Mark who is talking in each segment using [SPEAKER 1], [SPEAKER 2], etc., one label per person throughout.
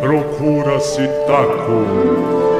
[SPEAKER 1] Procura-se Taco.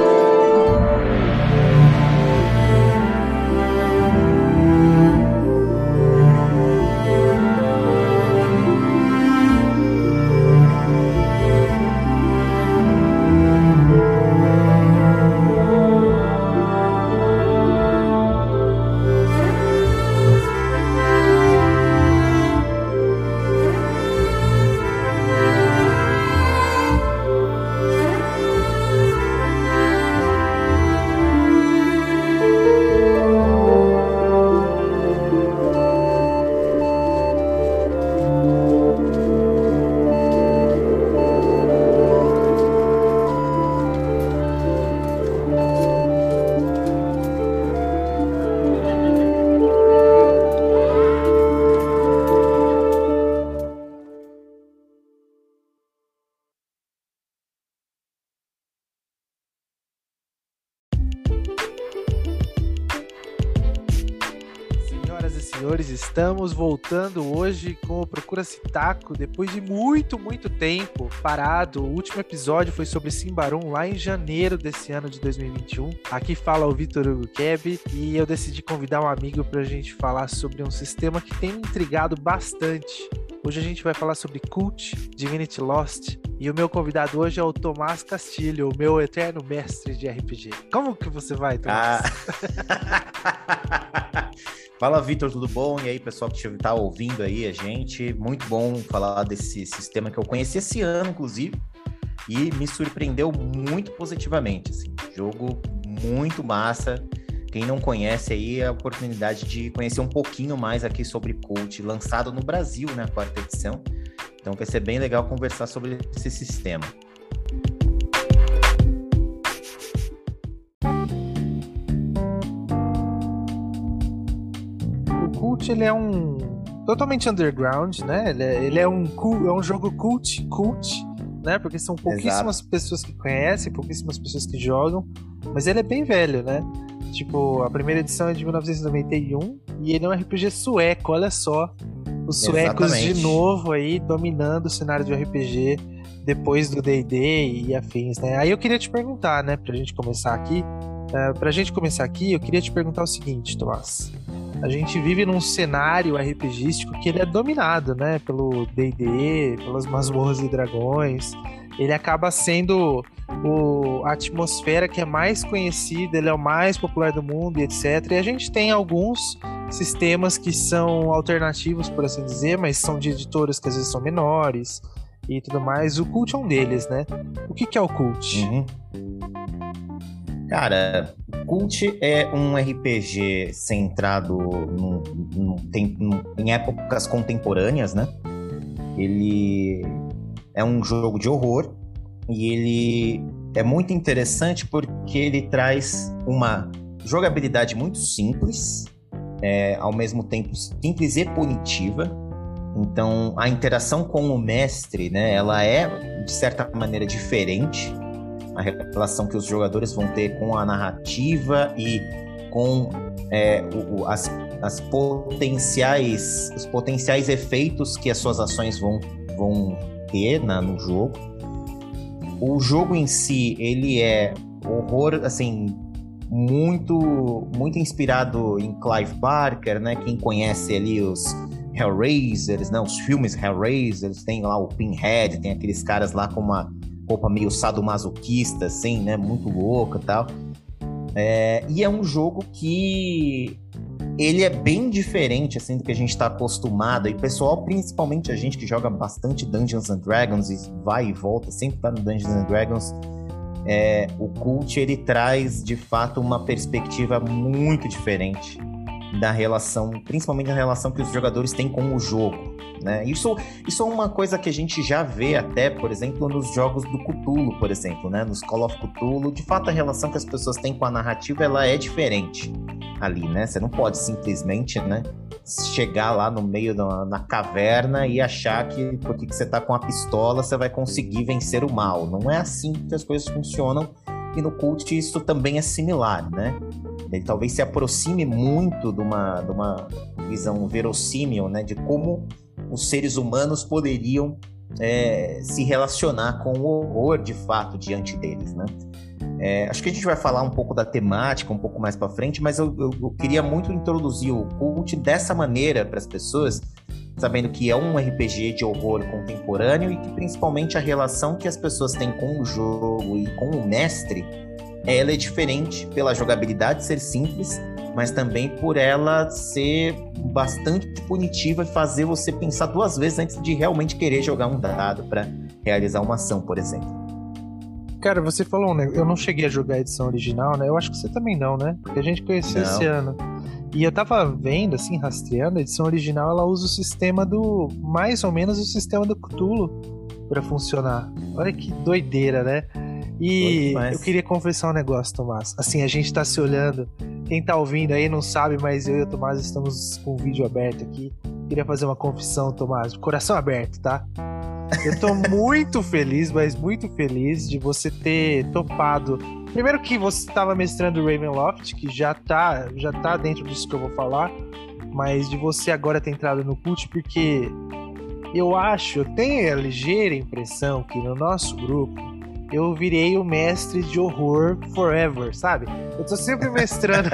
[SPEAKER 2] Estamos voltando hoje com o Procura Citaco, depois de muito, muito tempo parado. O último episódio foi sobre Simbarum, lá em janeiro desse ano de 2021. Aqui fala o Vitor Hugo Keb e eu decidi convidar um amigo para a gente falar sobre um sistema que tem intrigado bastante. Hoje a gente vai falar sobre Cult, Divinity Lost, e o meu convidado hoje é o Tomás Castilho, o meu eterno mestre de RPG. Como que você vai, Tomás?
[SPEAKER 3] Ah... Fala, Vitor, tudo bom? E aí, pessoal que está ouvindo aí a gente. Muito bom falar desse sistema que eu conheci esse ano, inclusive, e me surpreendeu muito positivamente. Assim. Jogo muito massa. Quem não conhece aí, é a oportunidade de conhecer um pouquinho mais aqui sobre Cult, lançado no Brasil, na né, quarta edição. Então vai ser bem legal conversar sobre esse sistema.
[SPEAKER 2] Cult ele é um totalmente underground, né? Ele é, ele é um é um jogo cult, cult, né? Porque são pouquíssimas Exato. pessoas que conhecem, pouquíssimas pessoas que jogam, mas ele é bem velho, né? Tipo, a primeira edição é de 1991 e ele é um RPG sueco, olha só. Os suecos Exatamente. de novo aí dominando o cenário de RPG depois do D&D e afins, né? Aí eu queria te perguntar, né, pra gente começar aqui, uh, pra gente começar aqui, eu queria te perguntar o seguinte, Tomás a gente vive num cenário RPGístico que ele é dominado, né, pelo D&D, pelas masmorras e dragões. Ele acaba sendo o, a atmosfera que é mais conhecida, ele é o mais popular do mundo etc. E a gente tem alguns sistemas que são alternativos, por assim dizer, mas são de editoras que às vezes são menores e tudo mais. O Cult é um deles, né? O que, que é o Cult?
[SPEAKER 3] Uhum. Cara, Cult é um RPG centrado no, em épocas contemporâneas, né? Ele é um jogo de horror e ele é muito interessante porque ele traz uma jogabilidade muito simples, é, ao mesmo tempo simples e punitiva. Então, a interação com o mestre, né, ela é de certa maneira diferente a relação que os jogadores vão ter com a narrativa e com é, o, as, as potenciais, os potenciais efeitos que as suas ações vão, vão ter na, no jogo. O jogo em si, ele é horror, assim, muito muito inspirado em Clive Barker, né? Quem conhece ali os Hellraisers, né? Os filmes Hellraisers, tem lá o Pinhead, tem aqueles caras lá com uma roupa meio sadomasoquista, assim, né? Muito louca e tal. É, e é um jogo que ele é bem diferente assim do que a gente está acostumado. E pessoal, principalmente a gente que joga bastante Dungeons and Dragons e vai e volta, sempre tá no Dungeons and Dragons. É, o Cult ele traz de fato uma perspectiva muito diferente da relação, principalmente da relação que os jogadores têm com o jogo. Né? Isso, isso é uma coisa que a gente já vê até, por exemplo, nos jogos do Cthulhu, por exemplo, né? nos Call of Cthulhu. De fato, a relação que as pessoas têm com a narrativa ela é diferente ali, né? Você não pode simplesmente, né? chegar lá no meio da na caverna e achar que porque que você tá com a pistola você vai conseguir vencer o mal. Não é assim que as coisas funcionam e no cult isso também é similar, né? Ele talvez se aproxime muito de uma, de uma visão verossímil, né? De como os seres humanos poderiam é, se relacionar com o horror de fato diante deles, né? É, acho que a gente vai falar um pouco da temática um pouco mais para frente, mas eu, eu, eu, queria muito introduzir o cult dessa maneira para as pessoas, sabendo que é um RPG de horror contemporâneo e que principalmente a relação que as pessoas têm com o jogo e com o mestre, ela é diferente pela jogabilidade ser simples, mas também por ela ser bastante punitiva e fazer você pensar duas vezes antes de realmente querer jogar um dado para realizar uma ação, por exemplo.
[SPEAKER 2] Cara, você falou, né? Eu não cheguei a jogar a edição original, né? Eu acho que você também não, né? Porque a gente conheceu não. esse ano. E eu tava vendo, assim, rastreando, a edição original ela usa o sistema do. mais ou menos o sistema do Cthulhu para funcionar. Olha que doideira, né? E eu queria confessar um negócio, Tomás. Assim, a gente tá se olhando. Quem tá ouvindo aí não sabe, mas eu e o Tomás estamos com o vídeo aberto aqui. Queria fazer uma confissão, Tomás. Coração aberto, tá? Eu tô muito feliz, mas muito feliz de você ter topado. Primeiro que você estava mestrando Ravenloft, que já tá, já tá dentro disso que eu vou falar, mas de você agora ter entrado no cult, porque eu acho, eu tenho a ligeira impressão que no nosso grupo eu virei o mestre de horror forever, sabe? Eu tô sempre mestrando.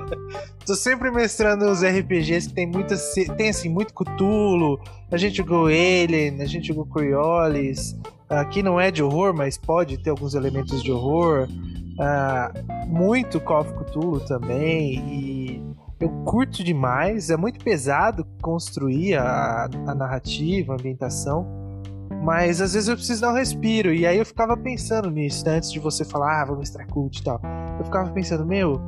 [SPEAKER 2] tô sempre mestrando os RPGs que tem muitas. Tem assim, muito Cthulhu. A gente jogou Alien, a gente jogou Coriolis. Aqui não é de horror, mas pode ter alguns elementos de horror. Uh, muito Call of Cthulhu também. E eu curto demais. É muito pesado construir a, a narrativa, a ambientação. Mas às vezes eu preciso dar um respiro. E aí eu ficava pensando nisso, né? Antes de você falar, ah, vou mestrar cult e tal. Eu ficava pensando, meu,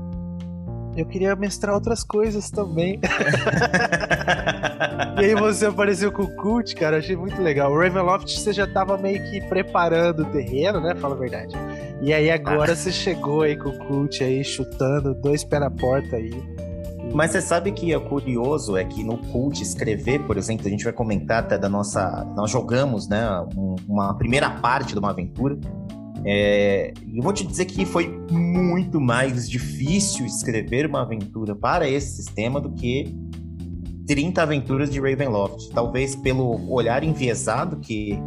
[SPEAKER 2] eu queria mestrar outras coisas também. e aí você apareceu com o cult, cara, achei muito legal. O Ravenloft você já tava meio que preparando o terreno, né? Fala a verdade. E aí agora ah. você chegou aí com o cult aí, chutando dois pés na porta aí.
[SPEAKER 3] Mas você sabe que é curioso é que no Cult escrever, por exemplo, a gente vai comentar até da nossa. Nós jogamos, né? uma primeira parte de uma aventura. É, eu vou te dizer que foi muito mais difícil escrever uma aventura para esse sistema do que 30 aventuras de Ravenloft. Talvez pelo olhar enviesado que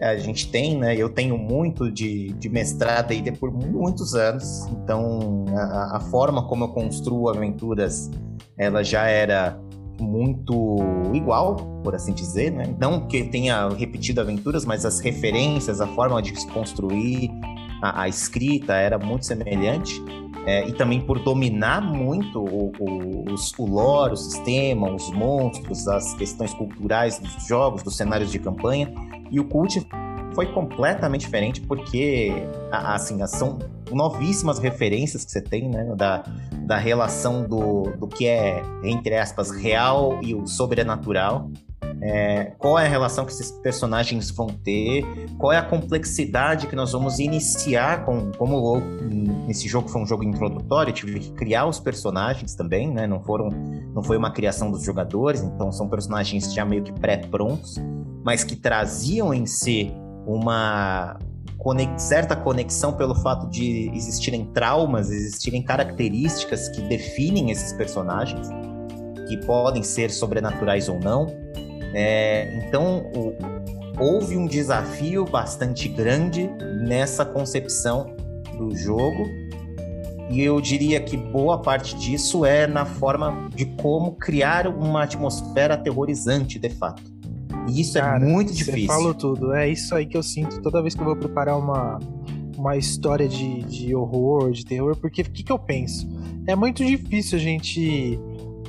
[SPEAKER 3] a gente tem, né? Eu tenho muito de, de mestrado aí por muitos anos, então a, a, forma como eu construo aventuras, ela já era muito igual, por assim dizer, né? Não que tenha repetido aventuras, mas as referências, a forma de se construir, a, a escrita era muito semelhante. É, e também por dominar muito o, o, o, lore, o sistema, os monstros, as questões culturais dos jogos, dos cenários de campanha. E o Cult foi completamente diferente porque, assim, são novíssimas referências que você tem, né, da, da relação do, do que é, entre aspas, real e o sobrenatural. É, qual é a relação que esses personagens vão ter, qual é a complexidade que nós vamos iniciar com, como esse jogo foi um jogo introdutório, tive que criar os personagens também, né? Não foram, não foi uma criação dos jogadores, então são personagens já meio que pré-prontos, mas que traziam em si uma conex certa conexão pelo fato de existirem traumas, existirem características que definem esses personagens, que podem ser sobrenaturais ou não. É, então, o, houve um desafio bastante grande nessa concepção do jogo. E eu diria que boa parte disso é na forma de como criar uma atmosfera aterrorizante, de fato. E isso é Cara, é muito difícil. Você
[SPEAKER 2] falou tudo. É isso aí que eu sinto toda vez que eu vou preparar uma, uma história de, de horror, de terror, porque o que, que eu penso? É muito difícil a gente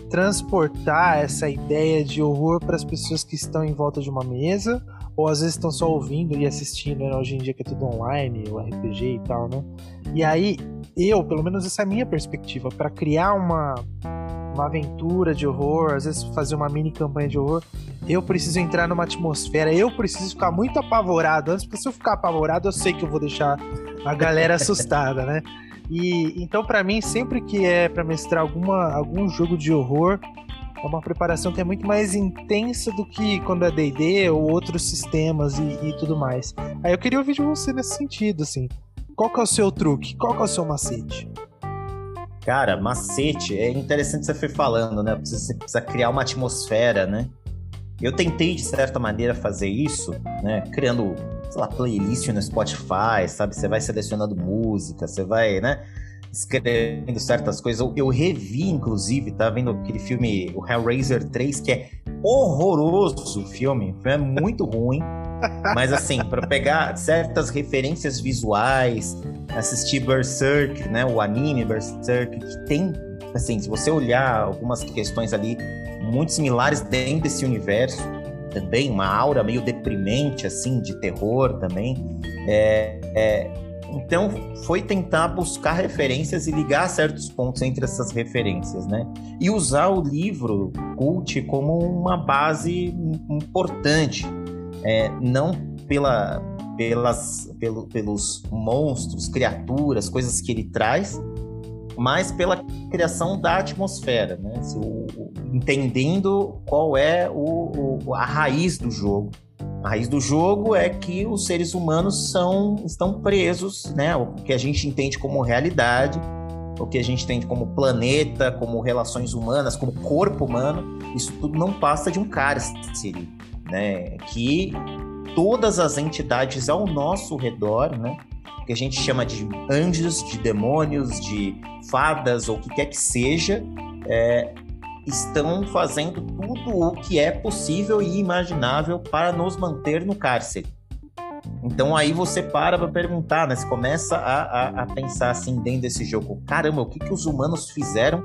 [SPEAKER 2] transportar essa ideia de horror para as pessoas que estão em volta de uma mesa, ou às vezes estão só ouvindo e assistindo, né? hoje em dia que é tudo online, o RPG e tal, né? E aí, eu, pelo menos essa é a minha perspectiva, para criar uma, uma aventura de horror, às vezes fazer uma mini campanha de horror, eu preciso entrar numa atmosfera, eu preciso ficar muito apavorado antes, porque se eu ficar apavorado, eu sei que eu vou deixar a galera assustada, né? E então para mim, sempre que é para mestrar alguma algum jogo de horror, é uma preparação que é muito mais intensa do que quando é D&D ou outros sistemas e, e, tudo mais. Aí eu queria ouvir de você nesse sentido, assim. Qual que é o seu truque? Qual que é o seu macete?
[SPEAKER 3] Cara, macete, é interessante você foi falando, né? Você precisa criar uma atmosfera, né? Eu tentei, de certa maneira, fazer isso, né? Criando, sei lá, playlist no Spotify, sabe? Você vai selecionando música, você vai, né? Escrevendo certas coisas. Eu, eu revi, inclusive, tá vendo aquele filme, o Hellraiser 3, que é horroroso o filme. O filme é muito ruim. Mas assim, para pegar certas referências visuais, assistir Berserk, né, o anime Berserk, que tem, assim, se você olhar algumas questões ali muito similares dentro desse universo, também uma aura meio deprimente, assim, de terror também. É, é, então, foi tentar buscar referências e ligar certos pontos entre essas referências, né? E usar o livro Cult como uma base importante é, não pela, pelas, pelo, pelos monstros, criaturas, coisas que ele traz, mas pela criação da atmosfera, né? O, entendendo qual é o, o, a raiz do jogo. A raiz do jogo é que os seres humanos são, estão presos, né? O que a gente entende como realidade, o que a gente entende como planeta, como relações humanas, como corpo humano, isso tudo não passa de um cárcere né? Que todas as entidades ao nosso redor, né? Que a gente chama de anjos, de demônios, de fadas ou o que quer que seja, é, estão fazendo tudo o que é possível e imaginável para nos manter no cárcere. Então aí você para para perguntar, né? Você começa a, a, a, pensar assim dentro desse jogo, caramba, o que, que os humanos fizeram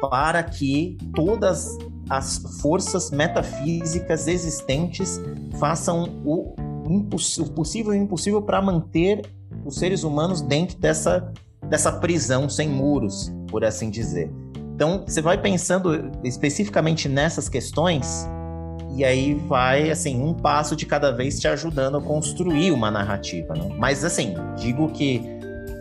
[SPEAKER 3] para que todas as forças metafísicas existentes façam o, o possível e o impossível para manter os seres humanos dentro dessa, dessa prisão sem muros, por assim dizer. Então, você vai pensando especificamente nessas questões e aí vai, assim, um passo de cada vez te ajudando a construir uma narrativa, né? Mas, assim, digo que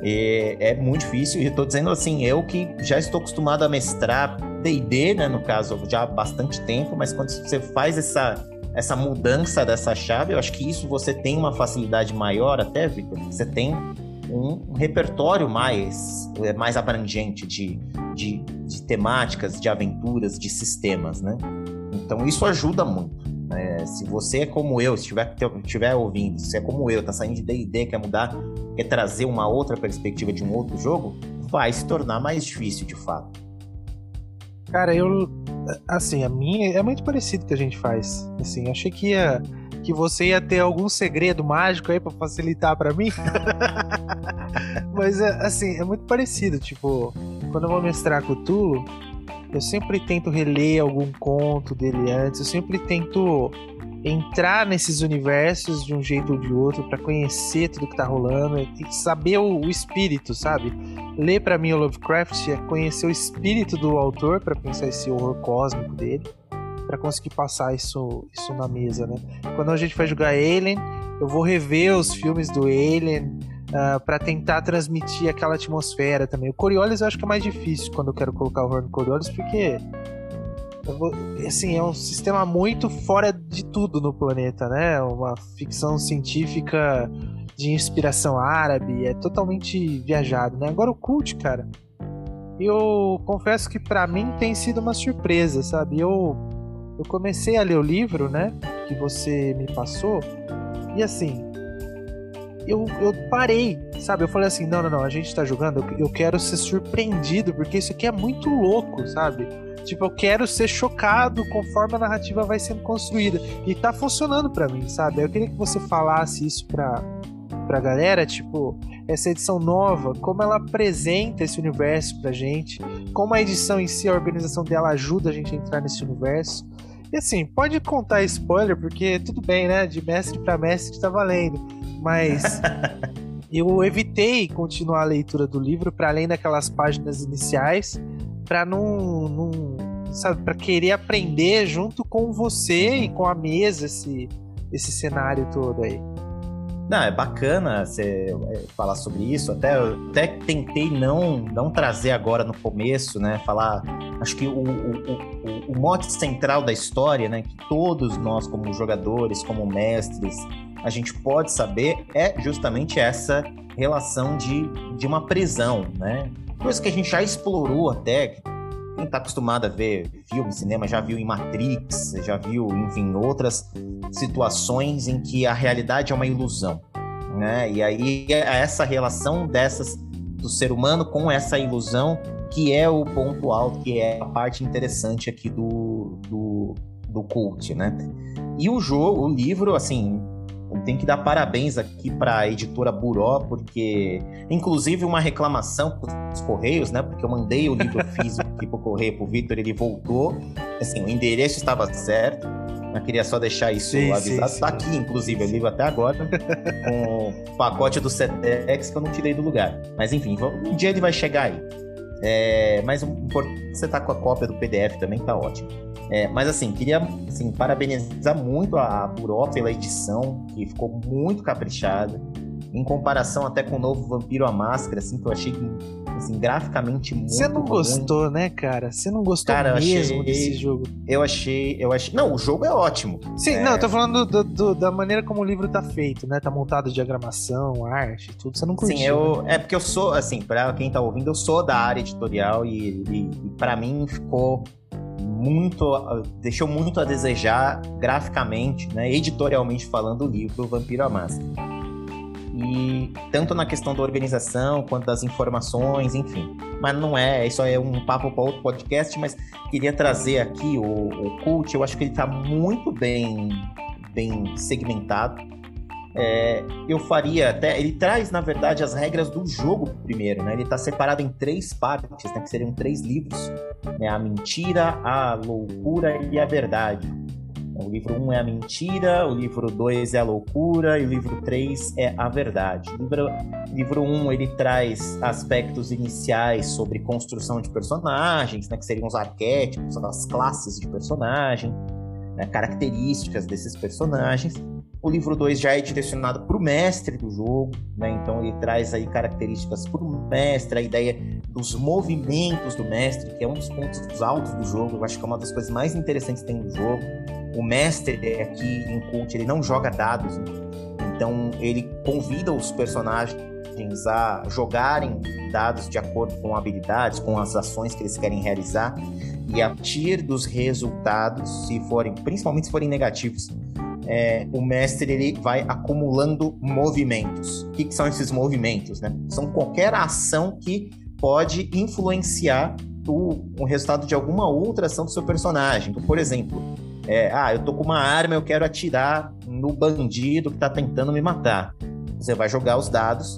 [SPEAKER 3] é, é muito difícil, e estou dizendo assim, eu que já estou acostumado a mestrar D&D, né, no caso, já há bastante tempo, mas quando você faz essa, essa mudança dessa chave, eu acho que isso você tem uma facilidade maior até, Victor, você tem um, repertório mais, é, mais abrangente de, de, de temáticas, de aventuras, de sistemas, né? Então isso ajuda muito. É, se você é como eu, se estiver estiver ouvindo, se é como eu, tá saindo de D&D, quer mudar, quer trazer uma outra perspectiva de um outro jogo, vai se tornar mais difícil de fato.
[SPEAKER 2] Cara, eu assim, a minha é muito parecido que a gente faz. Assim, achei que ia que você ia ter algum segredo mágico aí para facilitar para mim. Mas é, assim, é muito parecido, tipo, quando eu vou mestrar Cthulhu, eu sempre tento reler algum conto dele antes, eu sempre tento entrar nesses universos de um jeito ou de outro para conhecer tudo que tá rolando e saber o, o espírito, sabe? Ler para mim o Lovecraft é conhecer o espírito do autor para pensar esse horror cósmico dele, para conseguir passar isso, isso na mesa, né? Quando a gente vai jogar Alien, eu vou rever os filmes do Alien, uh, ah, para tentar transmitir aquela atmosfera também. O Coriolis eu acho que é mais difícil quando eu quero colocar o horror no Coriolis, porque vou, assim, é um sistema muito fora de tudo no planeta, né? Uma ficção científica de inspiração árabe, é totalmente viajado, né? Agora o Cult, cara, eu confesso que para mim tem sido uma surpresa, sabe? Eu eu comecei a ler o livro, né, que você me passou, e assim, eu, eu parei, sabe? Eu falei assim: não, não, não, a gente tá jogando, eu, quero ser surpreendido, porque isso aqui é muito louco, sabe? Tipo, eu quero ser chocado conforme a narrativa vai sendo construída. E tá funcionando para mim, sabe? Eu queria que você falasse isso pra, pra galera, tipo, essa edição nova, como ela apresenta esse universo pra gente, como a edição em si, a organização dela ajuda a gente a entrar nesse universo. E assim, pode contar spoiler, porque tudo bem, né? De mestre para mestre tá valendo mas eu evitei continuar a leitura do livro para além daquelas páginas iniciais, para não, não sabe, para querer aprender junto com você e com a mesa esse esse cenário todo aí.
[SPEAKER 3] Não, é bacana você é, falar sobre isso. Até, até tentei não, não trazer agora no começo, né? Falar. Acho que o, o, o, o mote central da história, né? Que todos nós, como jogadores, como mestres, a gente pode saber é justamente essa relação de, de uma prisão, né? Coisa que a gente já explorou até, quem está acostumado a ver filme, cinema, já viu em Matrix, já viu, enfim, outras situações em que a realidade é uma ilusão, né? E aí é essa relação dessas do ser humano com essa ilusão que é o ponto alto, que é a parte interessante aqui do, do, do cult, né? E o jogo, o livro, assim, tem que dar parabéns aqui para a editora Buró, porque, inclusive, uma reclamação com os Correios, né? Porque eu mandei o livro físico aqui pro Correio pro Vitor, ele voltou. Assim, o endereço estava certo. Eu queria só deixar isso sim, avisado. Sim, tá aqui, inclusive, o livro até agora, com o pacote do Cetex que eu não tirei do lugar. Mas enfim, um dia ele vai chegar aí. É, mas você tá com a cópia do PDF também, tá ótimo. É, mas assim, queria assim, parabenizar muito a Buró pela edição, que ficou muito caprichada. Em comparação até com o novo Vampiro à Máscara, assim, que eu achei assim, graficamente muito
[SPEAKER 2] Você não gostou, né, cara? Você não gostou cara, mesmo achei, desse jogo.
[SPEAKER 3] Eu achei, eu achei. Não, o jogo é ótimo.
[SPEAKER 2] Sim,
[SPEAKER 3] é...
[SPEAKER 2] não, eu tô falando do, do, da maneira como o livro tá feito, né? Tá montado diagramação, arte, tudo. Você não curtiu.
[SPEAKER 3] Sim, eu. Né? É porque eu sou, assim, pra quem tá ouvindo, eu sou da área editorial e, e, e para mim ficou muito deixou muito a desejar graficamente, né, editorialmente falando o livro Vampiro à Máscara. E tanto na questão da organização quanto das informações, enfim. Mas não é, isso é um papo para outro podcast, mas queria trazer aqui o, o cult, eu acho que ele está muito bem, bem segmentado. É, eu faria até. Ele traz, na verdade, as regras do jogo primeiro, né? Ele está separado em três partes, né? Que seriam três livros: né? A mentira, a loucura e a verdade. O livro 1 um é a mentira, o livro 2 é a loucura e o livro 3 é a verdade. O livro, livro 1 um, ele traz aspectos iniciais sobre construção de personagens, né, que seriam os arquétipos, as classes de personagem, né, características desses personagens. O livro 2 já é direcionado para o mestre do jogo, né? então ele traz aí características para o mestre, a ideia dos movimentos do mestre, que é um dos pontos altos do jogo, eu acho que é uma das coisas mais interessantes que tem no jogo o mestre aqui em Cult, ele não joga dados, né? então ele convida os personagens a jogarem dados de acordo com habilidades, com as ações que eles querem realizar, e a partir dos resultados, se forem, principalmente se forem negativos, é, o mestre ele vai acumulando movimentos. O que, que são esses movimentos? Né? São qualquer ação que pode influenciar o, o resultado de alguma outra ação do seu personagem. Então, por exemplo, é, ah, eu tô com uma arma, eu quero atirar no bandido que tá tentando me matar. Você vai jogar os dados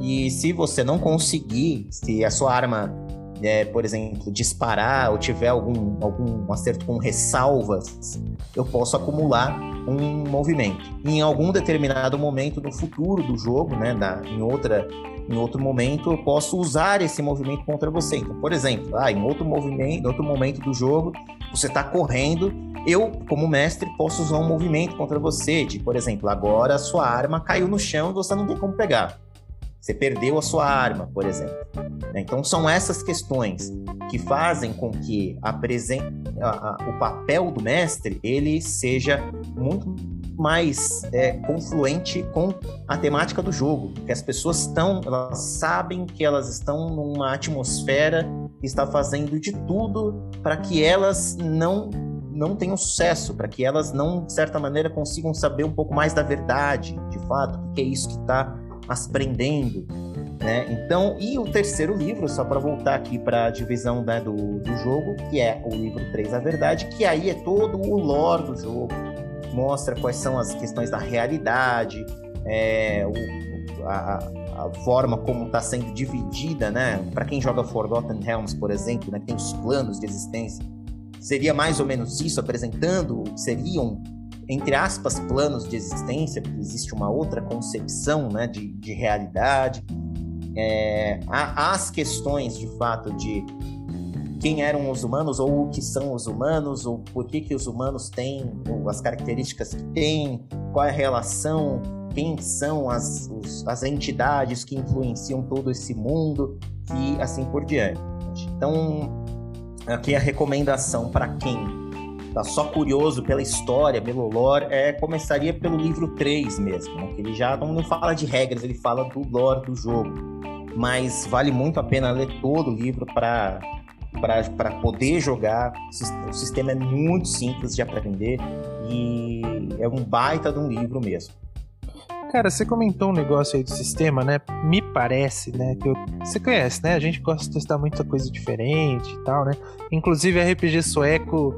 [SPEAKER 3] e se você não conseguir, se a sua arma, é, por exemplo, disparar ou tiver algum, algum acerto com ressalvas, eu posso acumular um movimento. Em algum determinado momento no futuro do jogo, né, na, em outra em outro momento eu posso usar esse movimento contra você. Então, por exemplo, ah, em outro movimento, em outro momento do jogo, você está correndo, eu, como mestre, posso usar um movimento contra você, de, por exemplo, agora a sua arma caiu no chão e você não tem como pegar. Você perdeu a sua arma, por exemplo. Então são essas questões que fazem com que a presen... A, a, o papel do mestre ele seja muito mais é, confluente com a temática do jogo, que as pessoas estão, elas sabem que elas estão numa atmosfera que está fazendo de tudo para que elas não não tenham sucesso, para que elas não, de certa maneira, consigam saber um pouco mais da verdade, de fato, o que é isso que está as prendendo. Né? Então, e o terceiro livro, só para voltar aqui para a divisão né, do, do jogo, que é o livro 3, a verdade, que aí é todo o lore do jogo, mostra quais são as questões da realidade, é, o, a, a, forma como está sendo dividida, né? Para quem joga Forgotten Realms, por exemplo, né, que tem os planos de existência, seria mais ou menos isso, apresentando, seriam, entre aspas, planos de existência, porque existe uma outra concepção né, de, de realidade. É, há, as questões, de fato, de quem eram os humanos ou o que são os humanos ou por que, que os humanos têm as características que têm, qual é a relação, quem são as, os, as entidades que influenciam todo esse mundo e assim por diante. Então, aqui a recomendação para quem tá só curioso pela história, pelo lore, é, começaria pelo livro 3 mesmo, né? ele já não, não fala de regras, ele fala do lore do jogo. Mas vale muito a pena ler todo o livro para para poder jogar. O sistema é muito simples de aprender e é um baita de um livro mesmo.
[SPEAKER 2] Cara, você comentou um negócio aí do sistema, né? Me parece, né? Que eu... você conhece, né? A gente gosta de testar muita coisa diferente e tal, né? Inclusive RPG sueco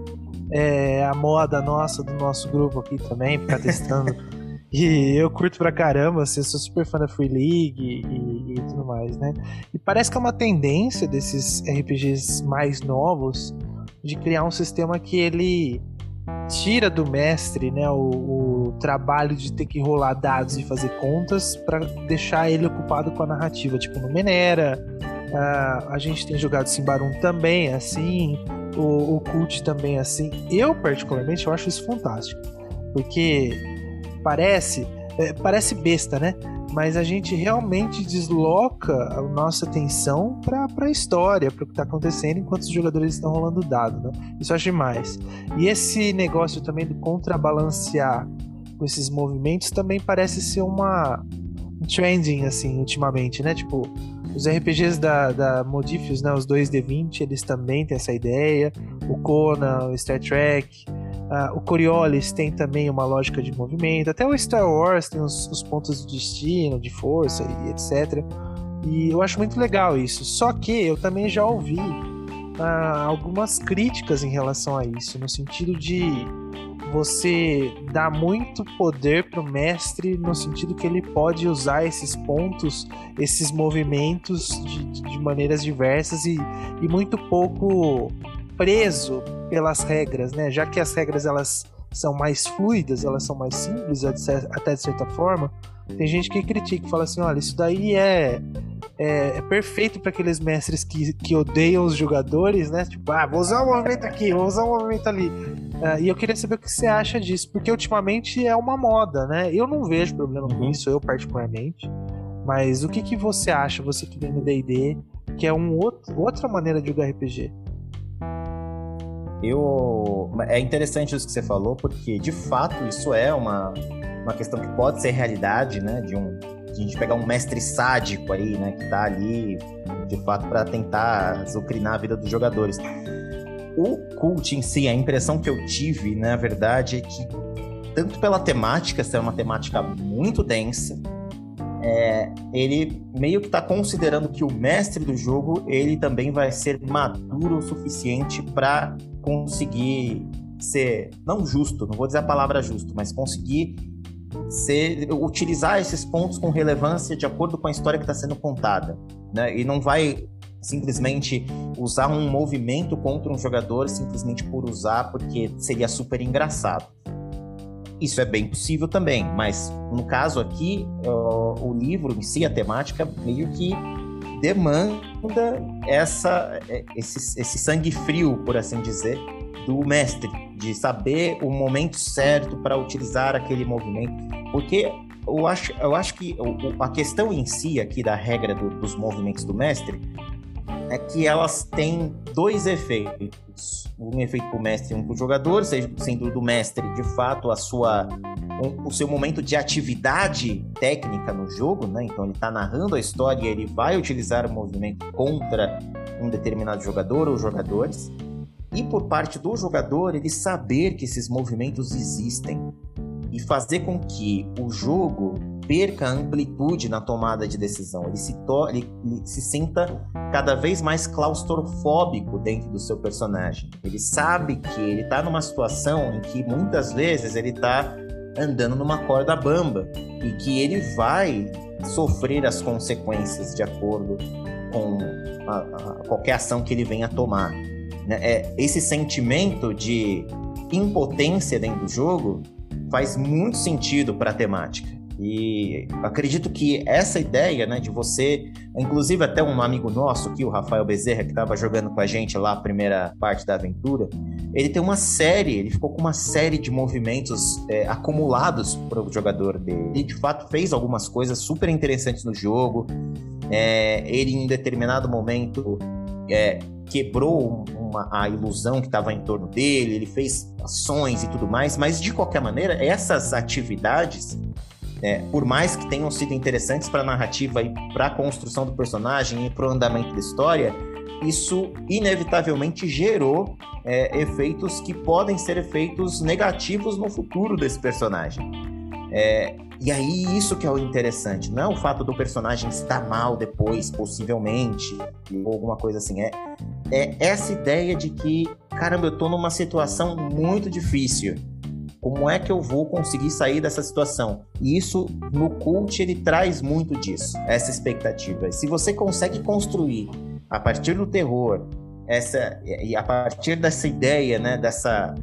[SPEAKER 2] é a moda nossa do nosso grupo aqui também, ficar testando. e eu curto pra caramba, assim, eu sou super fã da Free League e, e, tudo mais, né? E parece que é uma tendência desses RPGs mais novos de criar um sistema que ele tira do mestre né, o, o, trabalho de ter que rolar dados e fazer contas para deixar ele ocupado com a narrativa, tipo no Menera. Uh, a gente tem jogado Simbarum também assim, o, o Cult também assim. Eu, particularmente, eu acho isso fantástico, porque parece, é, parece besta, né? mas a gente realmente desloca a nossa atenção para a história, para o que está acontecendo enquanto os jogadores estão rolando dado, né? Isso eu acho demais. E esse negócio também do contrabalancear com esses movimentos também parece ser uma um trending, assim, ultimamente, né? Tipo, os RPGs da, da Modifius, né? Os 2D20, eles também têm essa ideia. O Conan, o Star Trek, Uh, o Coriolis tem também uma lógica de movimento. Até o Star Wars tem os, os, pontos de destino, de força e etc. E eu acho muito legal isso. Só que eu também já ouvi uh, algumas críticas em relação a isso, no sentido de você dar muito poder pro mestre no sentido que ele pode usar esses pontos, esses movimentos de, de maneiras diversas e, e muito pouco preso pelas regras, né? Já que as regras elas são mais fluidas, elas são mais simples até de certa forma. Tem gente que critica e fala assim: olha, isso daí é, é, é perfeito para aqueles mestres que, que odeiam os jogadores, né? Tipo, ah, vou usar um movimento aqui, vou usar um movimento ali. Uh, e eu queria saber o que você acha disso, porque ultimamente é uma moda, né? Eu não vejo problema com uhum. isso, eu particularmente. Mas o que, que você acha, você que vem no DD, que é um outro, outra maneira de jogar RPG?
[SPEAKER 3] Eu é interessante isso que você falou porque de fato isso é uma, uma questão que pode ser realidade, né? De um a gente pegar um mestre sádico aí, né? Que tá ali de fato para tentar azucrinar a vida dos jogadores. O cult em si, a impressão que eu tive, na verdade, é que tanto pela temática, ser uma temática muito densa, é, ele meio que está considerando que o mestre do jogo ele também vai ser maduro o suficiente para conseguir ser, não justo, não vou dizer a palavra justo, mas conseguir ser, utilizar esses pontos com relevância de acordo com a história que está sendo contada. Né? E não vai simplesmente usar um movimento contra um jogador simplesmente por usar, porque seria super engraçado. Isso é bem possível também, mas no caso aqui, o livro em si, a temática, meio que demanda essa, é, esse, esse sangue frio, por assim dizer, do mestre, de saber o momento certo para utilizar aquele movimento. Porque eu acho, eu acho que a questão em si aqui da regra do, dos movimentos do mestre é que elas têm dois efeitos. Um efeito para o mestre e um para o jogador, sendo do mestre, de fato, a sua, o seu momento de atividade técnica no jogo, né? Então ele está narrando a história e ele vai utilizar o movimento contra um determinado jogador ou jogadores. E por parte do jogador, ele saber que esses movimentos existem e fazer com que o jogo perca amplitude na tomada de decisão. Ele se, ele, ele se sinta cada vez mais claustrofóbico dentro do seu personagem. Ele sabe que ele está numa situação em que muitas vezes ele está andando numa corda bamba e que ele vai sofrer as consequências de acordo com a, a, qualquer ação que ele venha tomar. Né? É, esse sentimento de impotência dentro do jogo faz muito sentido para a temática. E acredito que essa ideia, né, de você, inclusive até um amigo nosso aqui, o Rafael Bezerra, que estava jogando com a gente lá a primeira parte da aventura, ele tem uma série, ele ficou com uma série de movimentos é, acumulados para o jogador dele. Ele de fato fez algumas coisas super interessantes no jogo. É, ele em determinado momento é, quebrou uma, a ilusão que estava em torno dele, ele fez ações e tudo mais, mas de qualquer maneira, essas atividades, é, por mais que tenham sido interessantes para a narrativa e para a construção do personagem e para o andamento da história, isso inevitavelmente gerou é, efeitos que podem ser efeitos negativos no futuro desse personagem. É, e aí, isso que é o interessante, não é o fato do personagem estar mal depois, possivelmente, ou alguma coisa assim. É, é essa ideia de que, caramba, eu tô numa situação muito difícil. Como é que eu vou conseguir sair dessa situação? E isso, no cult, ele traz muito disso, essa expectativa. Se você consegue construir, a partir do terror, essa e a partir dessa ideia, né, dessa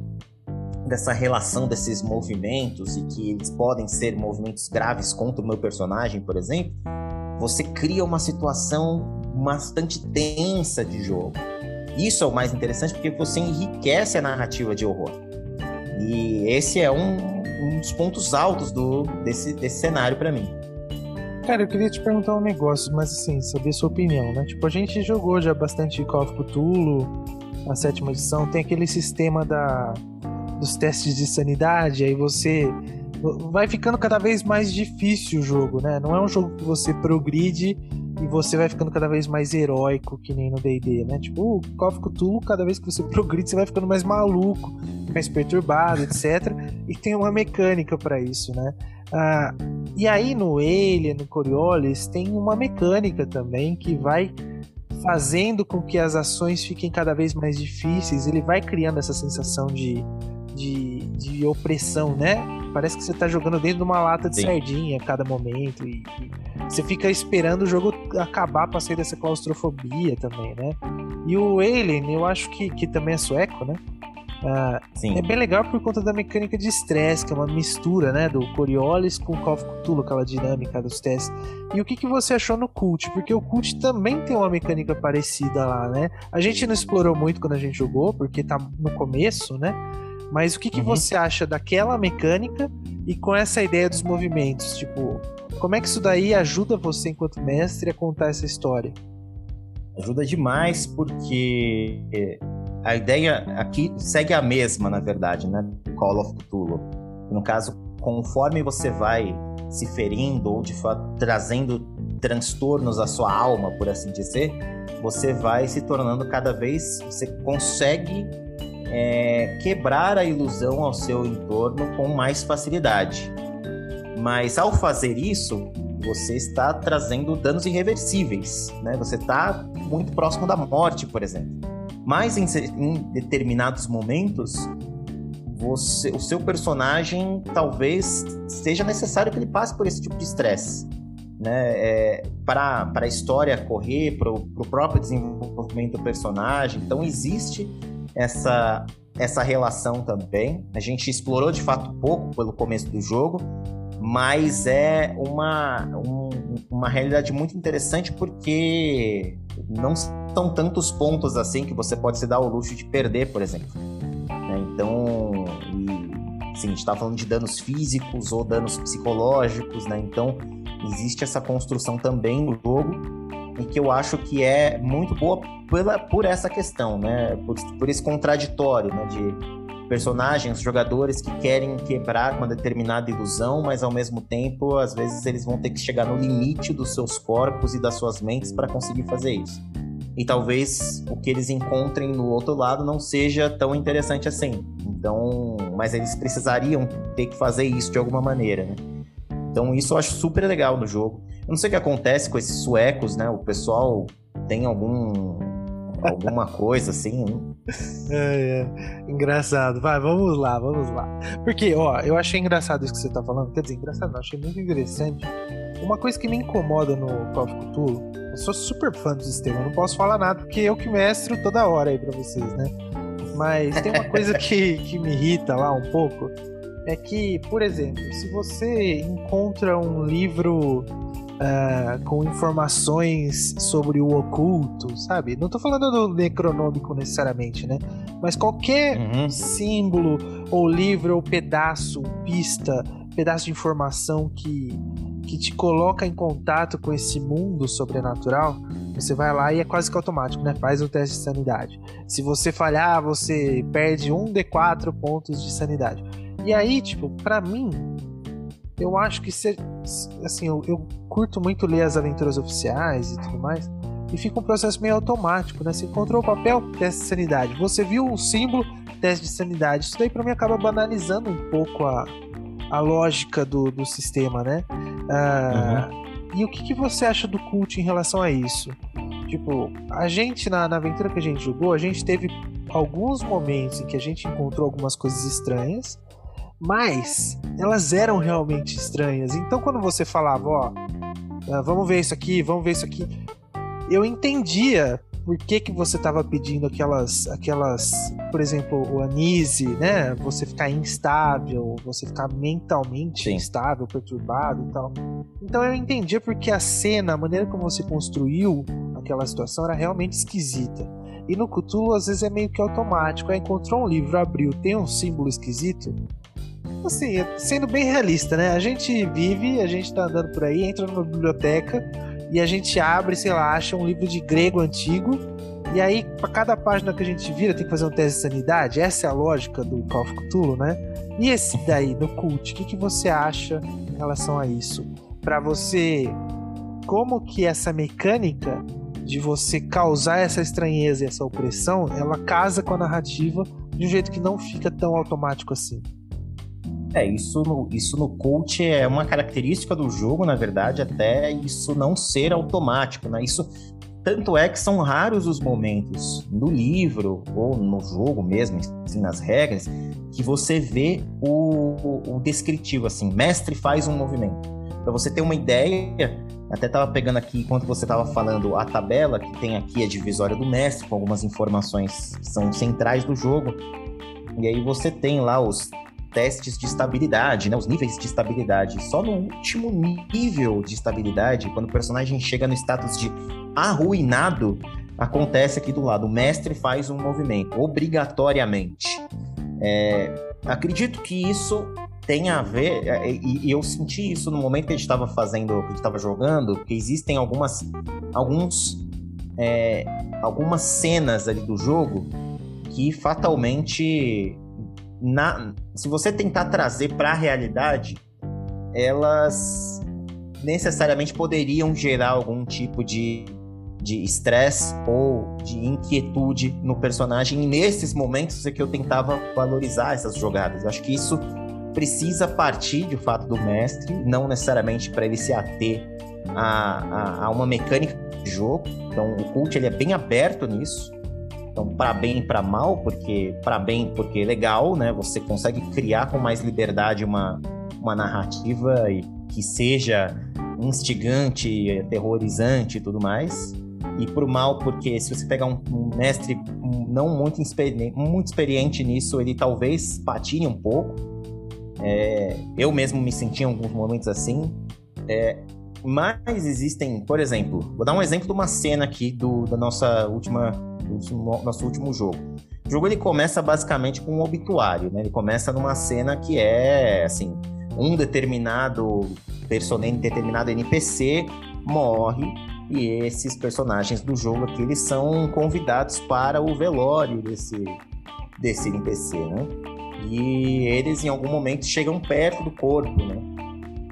[SPEAKER 3] dessa relação desses movimentos e que eles podem ser movimentos graves contra o meu personagem, por exemplo, você cria uma situação bastante tensa de jogo. Isso é o mais interessante porque você enriquece a narrativa de horror. E esse é um, um dos pontos altos do, desse, desse cenário para mim.
[SPEAKER 2] Cara, eu queria te perguntar um negócio, mas assim, saber sua opinião, né? Tipo, a gente jogou já bastante Call of Cthulhu, a sétima edição, tem aquele sistema da dos testes de sanidade, aí você vai ficando cada vez mais difícil o jogo, né? Não é um jogo que você progride e você vai ficando cada vez mais heróico, que nem no D&D, né? Tipo, o Call of Cthulhu, cada vez que você progride, você vai ficando mais maluco, mais perturbado, etc. e tem uma mecânica para isso, né? Ah, e aí no Alien, no Coriolis, tem uma mecânica também que vai fazendo com que as ações fiquem cada vez mais difíceis, ele vai criando essa sensação de de, de opressão, né? Parece que você tá jogando dentro de uma lata de Sim. sardinha a cada momento. E, e, você fica esperando o jogo acabar pra sair dessa claustrofobia também, né? E o Alien, eu acho que, que também é sueco, né? Ah, é bem legal por conta da mecânica de estresse, que é uma mistura, né, do Coriolis com o Call of Cthulhu, aquela dinâmica dos testes. E o que, que você achou no Cult? Porque o Cult também tem uma mecânica parecida lá, né? A gente não explorou muito quando a gente jogou, porque tá no começo, né? Mas o que, que uhum. você acha daquela mecânica e com essa ideia dos movimentos? Tipo, como é que isso daí ajuda você, enquanto mestre, a contar essa história?
[SPEAKER 3] Ajuda demais, porque a ideia aqui segue a mesma, na verdade, né? Call of Cthulhu. No caso, conforme você vai se ferindo ou de fato trazendo transtornos à sua alma, por assim dizer, você vai se tornando cada vez, você consegue é, quebrar a ilusão ao seu entorno com mais facilidade. Mas ao fazer isso, você está trazendo danos irreversíveis, né? Você está muito próximo da morte, por exemplo. Mas em, em determinados momentos, você, o seu personagem talvez seja necessário que ele passe por esse tipo de estresse. Né, é, para a história correr, para o próprio desenvolvimento do personagem. Então, existe essa, essa relação também. A gente explorou de fato pouco pelo começo do jogo, mas é uma, um, uma realidade muito interessante porque não são tantos pontos assim que você pode se dar o luxo de perder, por exemplo. Né? Então, e, sim, a gente está falando de danos físicos ou danos psicológicos, né? Então, existe essa construção também no jogo e que eu acho que é muito boa pela, por essa questão, né? Por, por esse contraditório, né? De personagens, jogadores que querem quebrar uma determinada ilusão, mas ao mesmo tempo, às vezes eles vão ter que chegar no limite dos seus corpos e das suas mentes para conseguir fazer isso. E talvez o que eles encontrem no outro lado não seja tão interessante assim. Então, mas eles precisariam ter que fazer isso de alguma maneira, né? Então, isso eu acho super legal no jogo. Eu não sei o que acontece com esses suecos, né? O pessoal tem algum alguma coisa assim.
[SPEAKER 2] É, é. Engraçado. Vai, vamos lá, vamos lá. Porque, ó, eu achei engraçado isso que você tá falando. Quer dizer, engraçado, não, achei muito interessante. Uma coisa que me incomoda no Call of Cthulhu, eu sou super fã do sistema, eu não posso falar nada porque eu que mestro toda hora aí pra vocês, né? Mas tem uma coisa que, que me irrita lá um pouco. É que, por exemplo, se você encontra um livro uh, com informações sobre o oculto, sabe? Não tô falando do necronômico necessariamente, né? Mas qualquer uhum. símbolo, ou livro, ou pedaço, pista, pedaço de informação que, que te coloca em contato com esse mundo sobrenatural, você vai lá e é quase que automático, né? Faz o teste de sanidade. Se você falhar, você perde um de quatro pontos de sanidade. E aí, tipo, para mim, eu acho que se, assim, eu, eu, curto muito ler as aventuras oficiais e tudo mais. e fica um processo meio automático, né? Você encontrou o papel, teste de sanidade. Você viu o símbolo, teste de sanidade. Isso daí para mim acaba banalizando um pouco a, a lógica do, do sistema, né? Ah, uhum. E o que, que você acha do cult em relação a isso? Tipo, a gente, na, na aventura que a gente jogou, a gente teve alguns momentos em que a gente encontrou algumas coisas estranhas, mas elas eram realmente estranhas. Então, quando você falava, ó, ah, vamos ver isso aqui, vamos ver isso aqui, eu entendia por que, que você estava pedindo aquelas, aquelas, por exemplo, o anise, né? Você ficar instável, você ficar mentalmente Sim. instável, perturbado e tal. Então eu entendia porque a cena, a maneira como você construiu aquela situação era realmente esquisita. E no Cthulhu, às vezes, é meio que automático. Aí encontrou um livro, abriu, tem um símbolo esquisito. Assim, sendo bem realista, né? A gente vive, a gente tá andando por aí, entra numa biblioteca e a gente abre, sei lá, acha um livro de grego antigo. E aí, para cada página que a gente vira, tem que fazer um teste de sanidade. Essa é a lógica do Call of Cthulhu, né? E esse daí, no cult, o que, que você acha em relação a isso? Para você, como que essa mecânica de você causar essa estranheza e essa opressão, ela casa com a narrativa de um jeito que não fica tão automático assim?
[SPEAKER 3] É, isso no, isso no coach é uma característica do jogo, na verdade, até isso não ser automático, né? Isso tanto é que são raros os momentos no livro ou no jogo mesmo, assim, nas regras, que você vê o, o, o descritivo, assim, mestre faz um movimento. Para você ter uma ideia, até estava pegando aqui, enquanto você estava falando, a tabela que tem aqui a divisória do mestre, com algumas informações que são centrais do jogo. E aí você tem lá os testes de estabilidade, né, os níveis de estabilidade. Só no último nível de estabilidade, quando o personagem chega no status de arruinado, acontece aqui do lado. O mestre faz um movimento, obrigatoriamente. É, acredito que isso tem a ver, é, e, eu senti isso no momento que a gente estava fazendo, que a gente estava jogando, que existem algumas, alguns, é, algumas cenas ali do jogo que fatalmente na, se você tentar trazer para a realidade, elas necessariamente poderiam gerar algum tipo de de estresse ou de inquietude no personagem. E nesses momentos é que eu tentava valorizar essas jogadas. Eu acho que isso precisa partir de fato do mestre, não necessariamente para ele se ater a, a, a, uma mecânica de jogo. Então o cult ele é bem aberto nisso. Então, para bem e para mal, porque para bem porque é legal, né? Você consegue criar com mais liberdade uma, uma narrativa e que seja instigante, aterrorizante e tudo mais. E pro mal, porque se você pegar um, um mestre não muito, muito experiente nisso, ele talvez patine um pouco. É, eu mesmo me senti em alguns momentos assim. É, mas existem, por exemplo, vou dar um exemplo de uma cena aqui do, da nossa última no nosso último jogo. O jogo ele começa basicamente com um obituário, né? Ele começa numa cena que é assim, um determinado personagem, determinado NPC morre e esses personagens do jogo aqui eles são convidados para o velório desse desse NPC, né? E eles em algum momento chegam perto do corpo, né?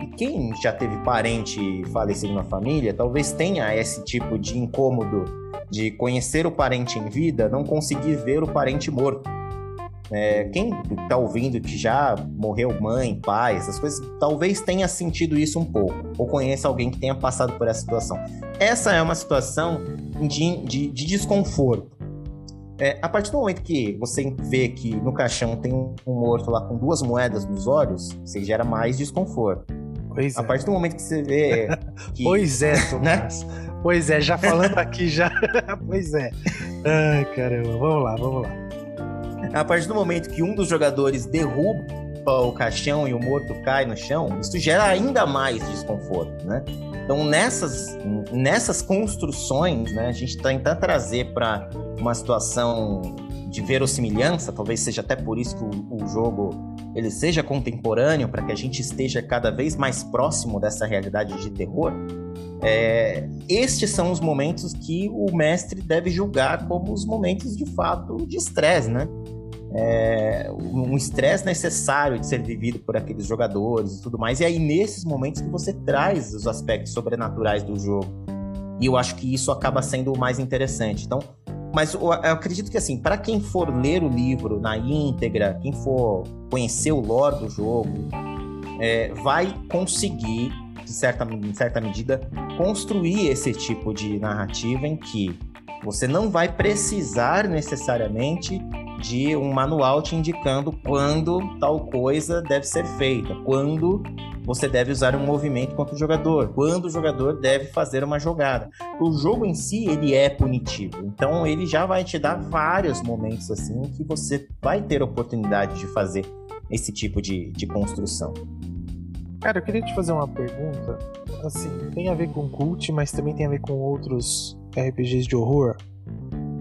[SPEAKER 3] E quem já teve parente falecido na família, talvez tenha esse tipo de incômodo de conhecer o parente em vida, não conseguir ver o parente morto. É, quem está ouvindo que já morreu mãe, pai, essas coisas, talvez tenha sentido isso um pouco, ou conheça alguém que tenha passado por essa situação. Essa é uma situação de, de, de desconforto. É, a partir do momento que você vê que no caixão tem um, morto lá com duas moedas nos olhos, você gera mais desconforto.
[SPEAKER 2] Pois
[SPEAKER 3] a
[SPEAKER 2] é.
[SPEAKER 3] partir do momento que você vê.
[SPEAKER 2] Que, pois é, Tomás. Né? Pois é, já falando aqui já. pois é. Ai, caramba, vamos lá, vamos lá.
[SPEAKER 3] A partir do momento que um dos jogadores derruba o caixão e o morto cai no chão, isso gera ainda mais desconforto, né? Então, nessas, nessas construções, né, a gente tenta trazer para uma situação de verossimilhança, talvez seja até por isso que o, o jogo ele seja contemporâneo, para que a gente esteja cada vez mais próximo dessa realidade de terror. É, estes são os momentos que o mestre deve julgar como os momentos de fato de estresse, né? É, um estresse necessário de ser vivido por aqueles jogadores e tudo mais. E aí, nesses momentos que você traz os aspectos sobrenaturais do jogo. E eu acho que isso acaba sendo o mais interessante. Então, mas eu acredito que assim, para quem for ler o livro na íntegra, quem for conhecer o lore do jogo, é, vai conseguir, de certa, certa medida, construir esse tipo de narrativa em que você não vai precisar necessariamente de um manual te indicando quando tal coisa deve ser feita, quando você deve usar um movimento contra o jogador, quando o jogador deve fazer uma jogada. O jogo em si, ele é punitivo, então ele já vai te dar vários momentos assim que você vai ter oportunidade de fazer esse tipo de, de construção.
[SPEAKER 2] Cara, eu queria te fazer uma pergunta, assim, tem a ver com cult, mas também tem a ver com outros RPGs de horror.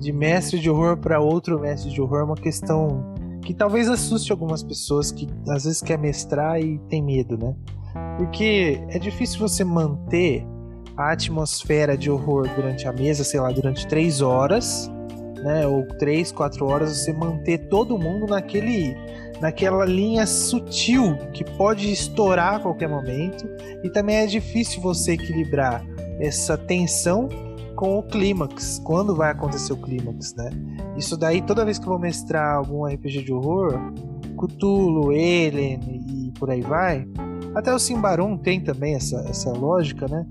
[SPEAKER 2] De mestre de horror para outro mestre de horror é uma questão que talvez assuste algumas pessoas que às vezes quer mestrar e tem medo, né? Porque é difícil você manter a atmosfera de horror durante a mesa, sei lá, durante três horas, né? Ou três, quatro horas, você manter todo mundo naquele, naquela linha sutil que pode estourar a qualquer momento. E também é difícil você equilibrar essa tensão com o clímax, quando vai acontecer o clímax, né? Isso daí, toda vez que eu vou mestrar algum RPG de horror, Cthulhu, Alien e por aí vai, até o Simbarum tem também essa, essa lógica, né?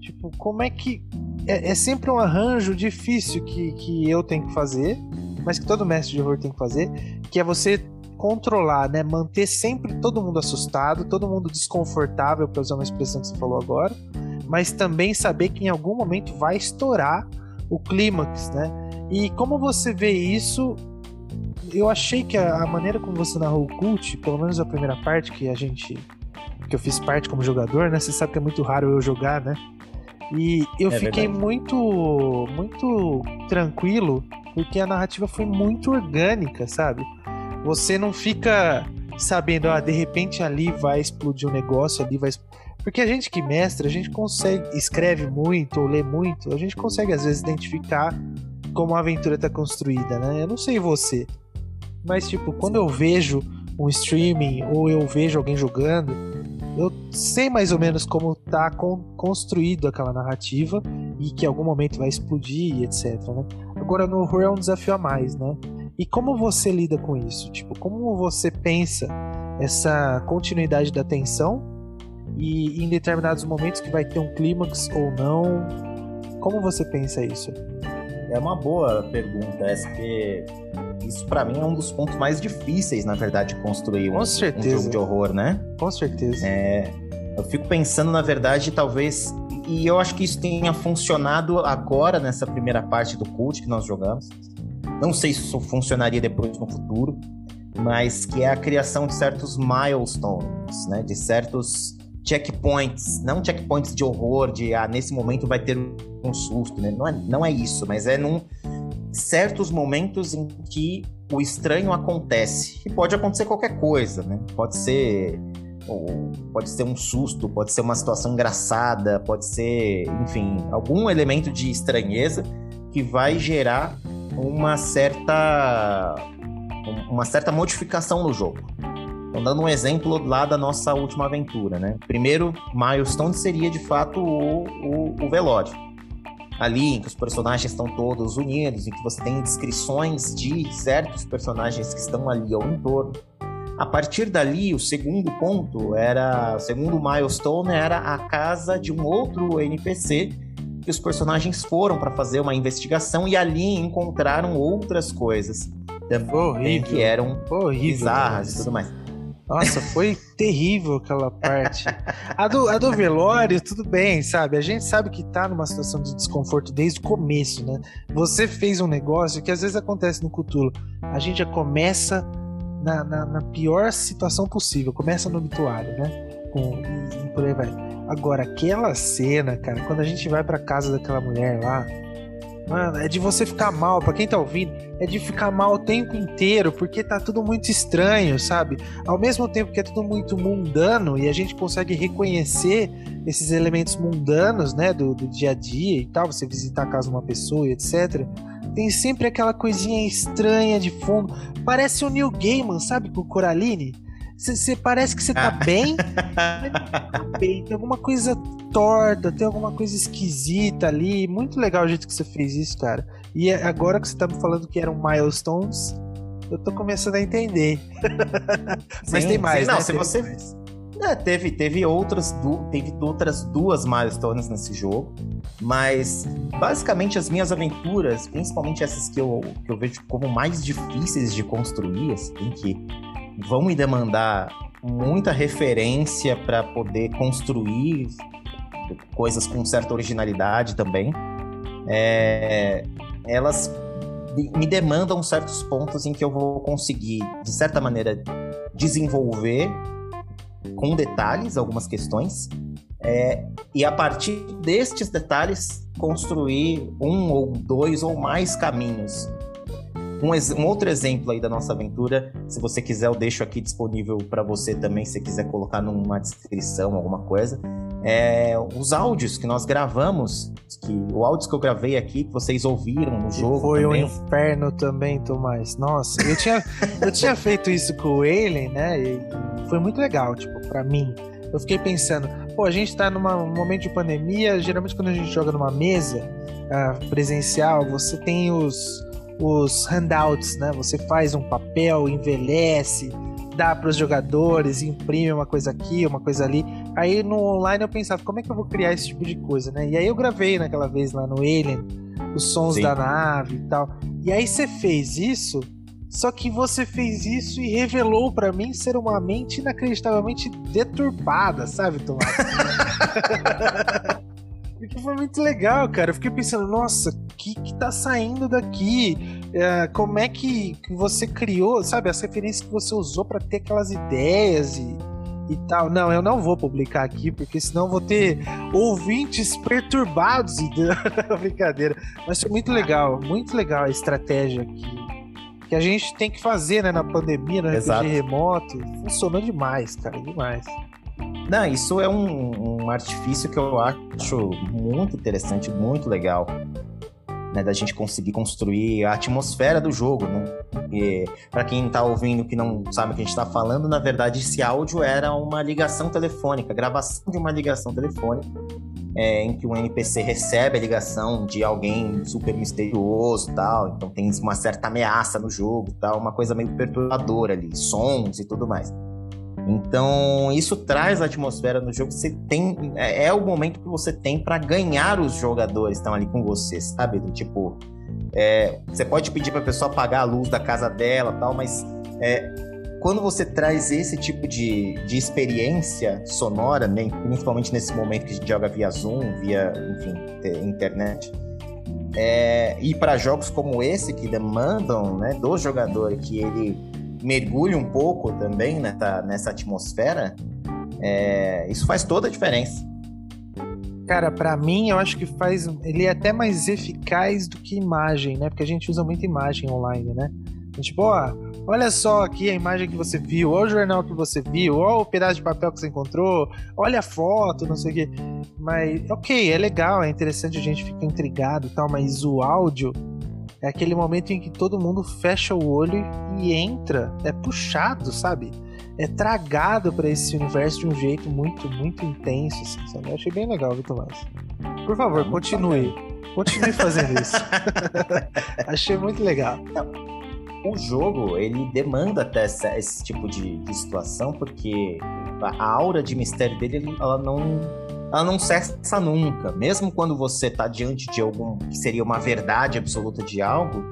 [SPEAKER 2] Tipo, como é que. É, é sempre um arranjo difícil que, que eu tenho que fazer, mas que todo mestre de horror tem que fazer, que é você controlar, né? Manter sempre todo mundo assustado, todo mundo desconfortável, para usar uma expressão que você falou agora, mas também saber que em algum momento vai estourar o clímax, né? E como você vê isso, eu achei que a, a maneira como você narrou o cult, pelo menos a primeira parte que a gente que eu fiz parte como jogador, né? Você sabe que é muito raro eu jogar, né? E eu é fiquei verdade. muito muito tranquilo porque a narrativa foi muito orgânica, sabe? Você não fica sabendo, ah, de repente ali vai explodir um negócio, ali vai porque a gente que mestra, a gente consegue, escreve muito ou lê muito, a gente consegue às vezes identificar como a aventura está construída, né? Eu não sei você, mas tipo, quando eu vejo um streaming ou eu vejo alguém jogando, eu sei mais ou menos como tá con construído aquela narrativa e que em algum momento vai explodir, etc. Né? Agora no horror é um desafio a mais, né? E como você lida com isso? Tipo, como você pensa essa continuidade da tensão e em determinados momentos que vai ter um clímax ou não. Como você pensa isso?
[SPEAKER 3] É uma boa pergunta, essa que isso para mim é um dos pontos mais difíceis, na verdade, de construir um, um, jogo de horror, né?
[SPEAKER 2] Com certeza.
[SPEAKER 3] É, eu fico pensando, na verdade, talvez. E eu acho que isso tenha funcionado agora nessa primeira parte do cult que nós jogamos. Não sei se isso funcionaria depois no futuro, mas que é a criação de certos milestones, né? De certos checkpoints, não checkpoints de horror, de ah, nesse momento vai ter um susto, né? Não é, não é isso, mas é num certos momentos em que o estranho acontece. E pode acontecer qualquer coisa, né? Pode ser pode ser um susto, pode ser uma situação engraçada, pode ser, enfim, algum elemento de estranheza que vai gerar uma certa uma certa modificação no jogo. Então, dando um exemplo lá da nossa última aventura, né? Primeiro milestone seria de fato o, o, o velório. Ali em que os personagens estão todos unidos, em que você tem descrições de certos personagens que estão ali ao entorno. A partir dali, o segundo ponto era, o segundo milestone era a casa de um outro NPC que os personagens foram para fazer uma investigação e ali encontraram outras coisas também que eram horrível, bizarras e tudo mais.
[SPEAKER 2] Nossa, foi terrível aquela parte. A do, a do velório, tudo bem, sabe? A gente sabe que tá numa situação de desconforto desde o começo, né? Você fez um negócio que às vezes acontece no Cthulhu. A gente já começa na, na, na pior situação possível, começa no obituário, né? Com, e, e por aí vai. Agora, aquela cena, cara, quando a gente vai pra casa daquela mulher lá, Mano, é de você ficar mal, para quem tá ouvindo, é de ficar mal o tempo inteiro, porque tá tudo muito estranho, sabe? Ao mesmo tempo que é tudo muito mundano e a gente consegue reconhecer esses elementos mundanos, né, do, do dia a dia e tal, você visitar a casa de uma pessoa e etc. Tem sempre aquela coisinha estranha de fundo. Parece o Neil Gaiman, sabe, com Coraline? Você parece que você tá ah. bem, tá bem, tem alguma coisa torta, tem alguma coisa esquisita ali. Muito legal o jeito que você fez isso, cara. E agora que você tá me falando que eram milestones, eu tô começando a entender. Mas tem mais, sim,
[SPEAKER 3] não,
[SPEAKER 2] né?
[SPEAKER 3] se você é, teve, teve, outras teve outras duas milestones nesse jogo, mas basicamente as minhas aventuras, principalmente essas que eu, que eu vejo como mais difíceis de construir, assim, que vão me demandar muita referência para poder construir coisas com certa originalidade também, é, elas me demandam certos pontos em que eu vou conseguir, de certa maneira, desenvolver com detalhes algumas questões é, e a partir destes detalhes construir um ou dois ou mais caminhos. Um, um, outro exemplo aí da nossa aventura, se você quiser, eu deixo aqui disponível para você também, se quiser colocar numa descrição, alguma coisa. É, os áudios que nós gravamos, que o áudio que eu gravei aqui, que vocês ouviram no jogo.
[SPEAKER 2] Foi
[SPEAKER 3] também.
[SPEAKER 2] um inferno também, Tomás. Nossa, eu tinha, eu tinha feito isso com o Alien, né? E foi muito legal, tipo, para mim. Eu fiquei pensando, pô, a gente tá num momento de pandemia, geralmente quando a gente joga numa mesa uh, presencial, você tem os, os handouts, né? Você faz um papel, envelhece, dá para os jogadores, imprime uma coisa aqui, uma coisa ali. Aí no online eu pensava, como é que eu vou criar esse tipo de coisa, né? E aí eu gravei naquela vez lá no Alien, os sons Sim. da nave e tal. E aí você fez isso só que você fez isso e revelou para mim ser uma mente inacreditavelmente deturpada, sabe, Tomás? Porque foi muito legal, cara. Eu fiquei pensando, nossa, o que, que tá saindo daqui? É, como é que, que você criou, sabe, as referências que você usou para ter aquelas ideias e, e tal. Não, eu não vou publicar aqui, porque senão vou ter ouvintes perturbados. Brincadeira. Mas foi muito legal, muito legal a estratégia aqui que a gente tem que fazer, né, na pandemia, no RPG remoto. Funcionou demais, cara, demais.
[SPEAKER 3] Não, isso é um, um artifício que eu acho muito interessante, muito legal. Né, da gente conseguir construir a atmosfera do jogo, né? Para quem tá ouvindo que não sabe o que a gente tá falando, na verdade esse áudio era uma ligação telefônica, gravação de uma ligação telefônica é, em que o NPC recebe a ligação de alguém super misterioso tal, então tem uma certa ameaça no jogo tal, uma coisa meio perturbadora ali, sons e tudo mais. Então isso traz a atmosfera no jogo. Você tem é, é o momento que você tem para ganhar os jogadores que estão ali com você, sabe? Tipo, é, você pode pedir para a pessoa apagar a luz da casa dela tal, mas é, quando você traz esse tipo de, de experiência sonora, né, principalmente nesse momento que a gente joga via Zoom, via, enfim, internet, é, e para jogos como esse que demandam né, do jogador que ele mergulhe um pouco também nessa, nessa atmosfera, é, isso faz toda a diferença.
[SPEAKER 2] Cara, para mim, eu acho que faz. Ele é até mais eficaz do que imagem, né? Porque a gente usa muita imagem online, né? Tipo, ó, olha só aqui a imagem que você viu, olha o jornal que você viu, olha o pedaço de papel que você encontrou, olha a foto, não sei o quê. Mas, ok, é legal, é interessante, a gente fica intrigado e tal, mas o áudio é aquele momento em que todo mundo fecha o olho e entra, é puxado, sabe? É tragado para esse universo de um jeito muito, muito intenso, assim, sabe? Eu achei bem legal, Vitor Mais. Por favor, ah, continue. Continue fazendo isso. achei muito legal
[SPEAKER 3] o jogo ele demanda até essa, esse tipo de, de, situação porque a aura de mistério dele ela não ela não cessa nunca. Mesmo quando você está diante de algum que seria uma verdade absoluta de algo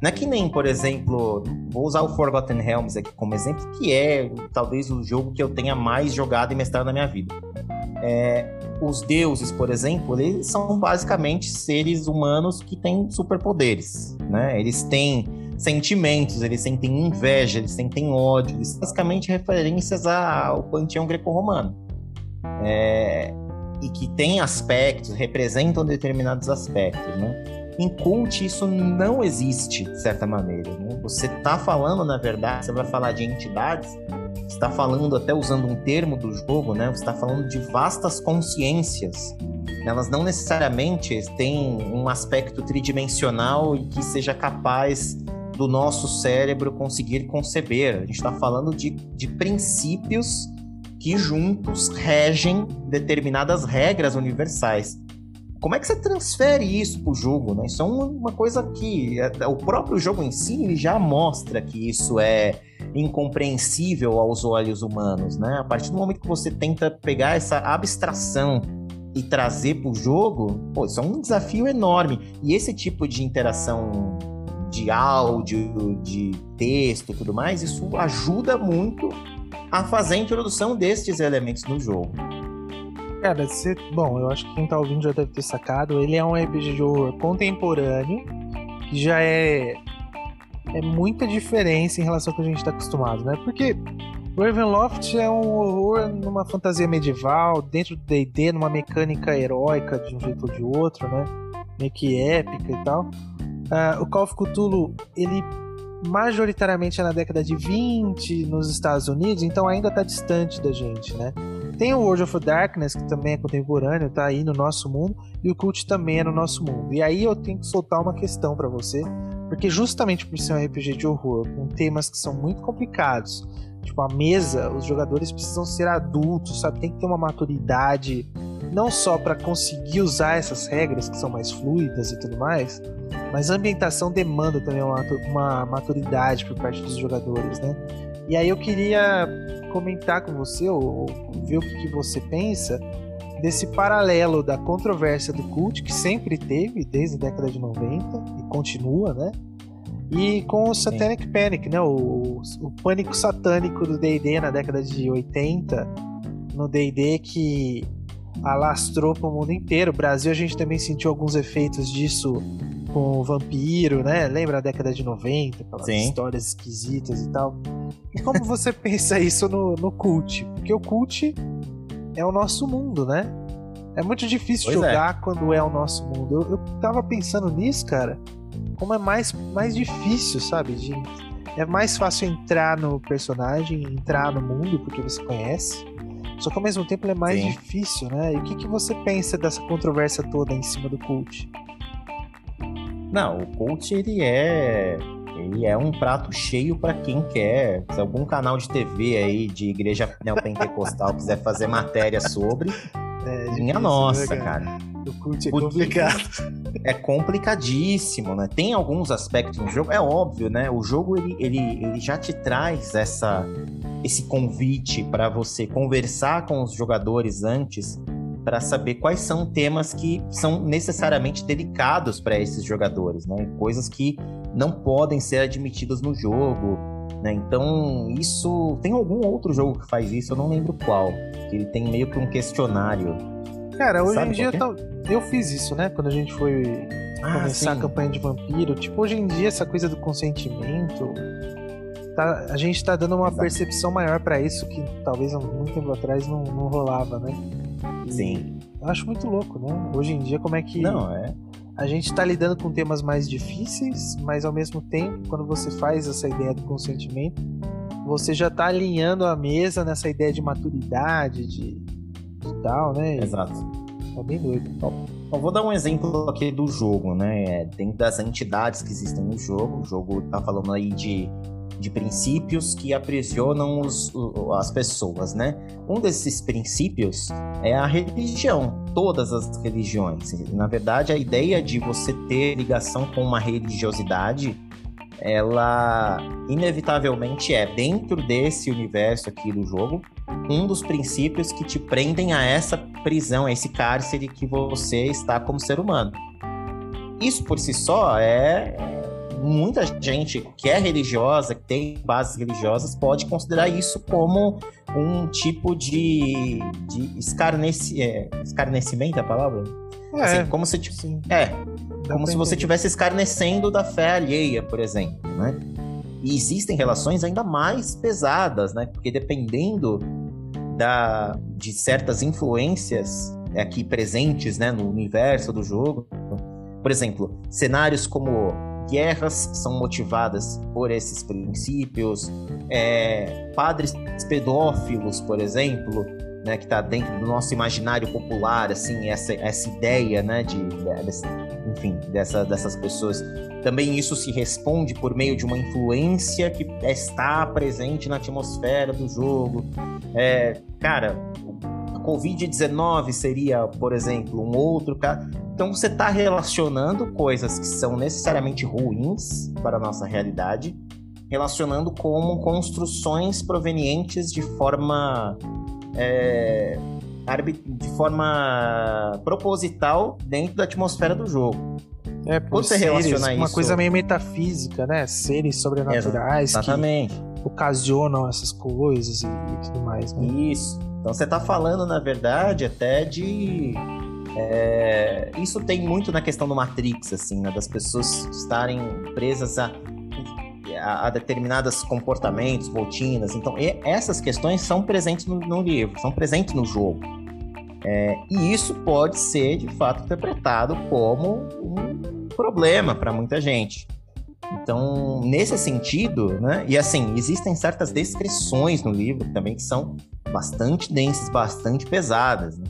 [SPEAKER 3] não é que nem por exemplo vou usar o Forgotten Realms aqui como exemplo que é talvez o jogo que eu tenha mais jogado e mestrado na minha vida. É, os deuses por exemplo eles são basicamente seres humanos que têm superpoderes né? Eles têm sentimentos, eles sentem inveja, eles sentem ódio, eles basicamente referências ao panteão greco-romano. É, e que tem aspectos, representam determinados aspectos, né? Em cult isso não existe, de certa maneira. Né? Você está falando, na verdade, você vai falar de entidades, você está falando, até usando um termo do jogo, né? Você está falando de vastas consciências. Elas não necessariamente têm um aspecto tridimensional e que seja capaz do nosso cérebro conseguir conceber. A gente está falando de, de princípios que juntos regem determinadas regras universais. Como é que você transfere isso para o jogo? Né? Isso é uma coisa que é, o próprio jogo em si ele já mostra que isso é incompreensível aos olhos humanos. Né? A partir do momento que você tenta pegar essa abstração e trazer para o jogo, pô, isso é um desafio enorme. E esse tipo de interação de áudio, de texto e tudo mais, isso ajuda muito a fazer a introdução destes elementos no jogo.
[SPEAKER 2] Cara, você, bom, eu acho que quem tá ouvindo já deve ter sacado. Ele é um RPG de horror contemporâneo, que já é é muita diferença em relação ao que a gente está acostumado, né? Porque Ravenloft é um horror numa fantasia medieval, dentro do D&D, numa mecânica heróica de um jeito ou de outro, né? Meio que épica e tal. Uh, o Call of Cthulhu, ele majoritariamente é na década de 20 nos Estados Unidos, então ainda está distante da gente, né? Tem o World of Darkness, que também é contemporâneo, tá aí no nosso mundo, e o Cult também é no nosso mundo. E aí eu tenho que soltar uma questão para você, porque justamente por ser um RPG de horror, com temas que são muito complicados, Tipo, a mesa, os jogadores precisam ser adultos, sabe? Tem que ter uma maturidade, não só para conseguir usar essas regras que são mais fluidas e tudo mais, mas a ambientação demanda também uma, uma maturidade por parte dos jogadores, né? E aí eu queria comentar com você, ou, ver o que, que você pensa desse paralelo da controvérsia do cult, que sempre teve desde a década de 90 e continua, né? E com o Satanic Sim. Panic, né? O, o pânico satânico do D&D na década de 80, no D&D que alastrou para o mundo inteiro. O Brasil a gente também sentiu alguns efeitos disso com o vampiro, né? Lembra a década de 90, aquelas Sim. histórias esquisitas e tal. E como você pensa isso no, no cult? Porque o cult é o nosso mundo, né? É muito difícil pois é. jogar é. quando é o nosso mundo. Eu, eu tava pensando nisso, cara como é mais, mais difícil, sabe? De, é mais fácil entrar no personagem, entrar no mundo, porque você conhece. Só que ao mesmo tempo ele é mais Sim. difícil, né? E o que, que você pensa dessa controvérsia toda em cima do cult?
[SPEAKER 3] Não, o cult ele é ele é um prato cheio para quem quer. Se algum canal de TV aí de igreja neopentecostal quiser fazer matéria sobre, é, minha nossa, né, cara. cara.
[SPEAKER 2] O cult é complicado.
[SPEAKER 3] É complicadíssimo, né? Tem alguns aspectos no jogo, é óbvio, né? O jogo ele, ele, ele já te traz essa, esse convite para você conversar com os jogadores antes para saber quais são temas que são necessariamente delicados para esses jogadores, né? Coisas que não podem ser admitidas no jogo, né? Então, isso tem algum outro jogo que faz isso, eu não lembro qual. Que ele tem meio que um questionário
[SPEAKER 2] Cara, hoje Sabe em dia tá... eu fiz isso, né? Quando a gente foi ah, começar sim. a campanha de vampiro. Tipo, hoje em dia, essa coisa do consentimento. Tá, a gente tá dando uma Exato. percepção maior para isso que talvez há muito tempo atrás não, não rolava, né?
[SPEAKER 3] Sim.
[SPEAKER 2] Eu acho muito louco, né? Hoje em dia, como é que.
[SPEAKER 3] Não, é.
[SPEAKER 2] A gente tá lidando com temas mais difíceis, mas ao mesmo tempo, quando você faz essa ideia do consentimento, você já tá alinhando a mesa nessa ideia de maturidade, de, e tal, né?
[SPEAKER 3] Exato.
[SPEAKER 2] É bem doido.
[SPEAKER 3] Então, eu vou dar um exemplo aqui do jogo, né? É, dentro das entidades que existem no jogo, o jogo tá falando aí de, de princípios que aprisionam os, as pessoas, né? Um desses princípios é a religião, todas as religiões. Na verdade, a ideia de você ter ligação com uma religiosidade ela inevitavelmente é, dentro desse universo aqui do jogo, um dos princípios que te prendem a essa prisão, a esse cárcere que você está como ser humano. Isso por si só é. Muita gente que é religiosa, que tem bases religiosas, pode considerar isso como um tipo de, de escarneci, é, escarnecimento, é a palavra? É, assim, como se tipo, é, como se você estivesse escarnecendo da fé alheia, por exemplo, né? E existem relações ainda mais pesadas, né? Porque dependendo da, de certas influências aqui presentes né, no universo do jogo, por exemplo, cenários como guerras são motivadas por esses princípios, é, padres pedófilos, por exemplo, né, que está dentro do nosso imaginário popular, assim, essa, essa ideia, né, de, enfim, dessa, dessas pessoas. Também isso se responde por meio de uma influência que está presente na atmosfera do jogo. É, cara, Covid-19 seria, por exemplo, um outro caso. Então você está relacionando coisas que são necessariamente ruins para a nossa realidade, relacionando como construções provenientes de forma é, de forma proposital dentro da atmosfera do jogo.
[SPEAKER 2] É, por você seres, relaciona uma isso... coisa meio metafísica, né? Seres sobrenaturais
[SPEAKER 3] Exatamente.
[SPEAKER 2] que ocasionam essas coisas e, e tudo mais. Né?
[SPEAKER 3] Isso. Então você está falando, na verdade, até de é... isso tem muito na questão do Matrix, assim, né? Das pessoas estarem presas a a, a determinados comportamentos, rotinas. Então, essas questões são presentes no, no livro, são presentes no jogo. É, e isso pode ser, de fato, interpretado como um problema para muita gente. Então, nesse sentido, né? E assim, existem certas descrições no livro também que são bastante densas, bastante pesadas. Né?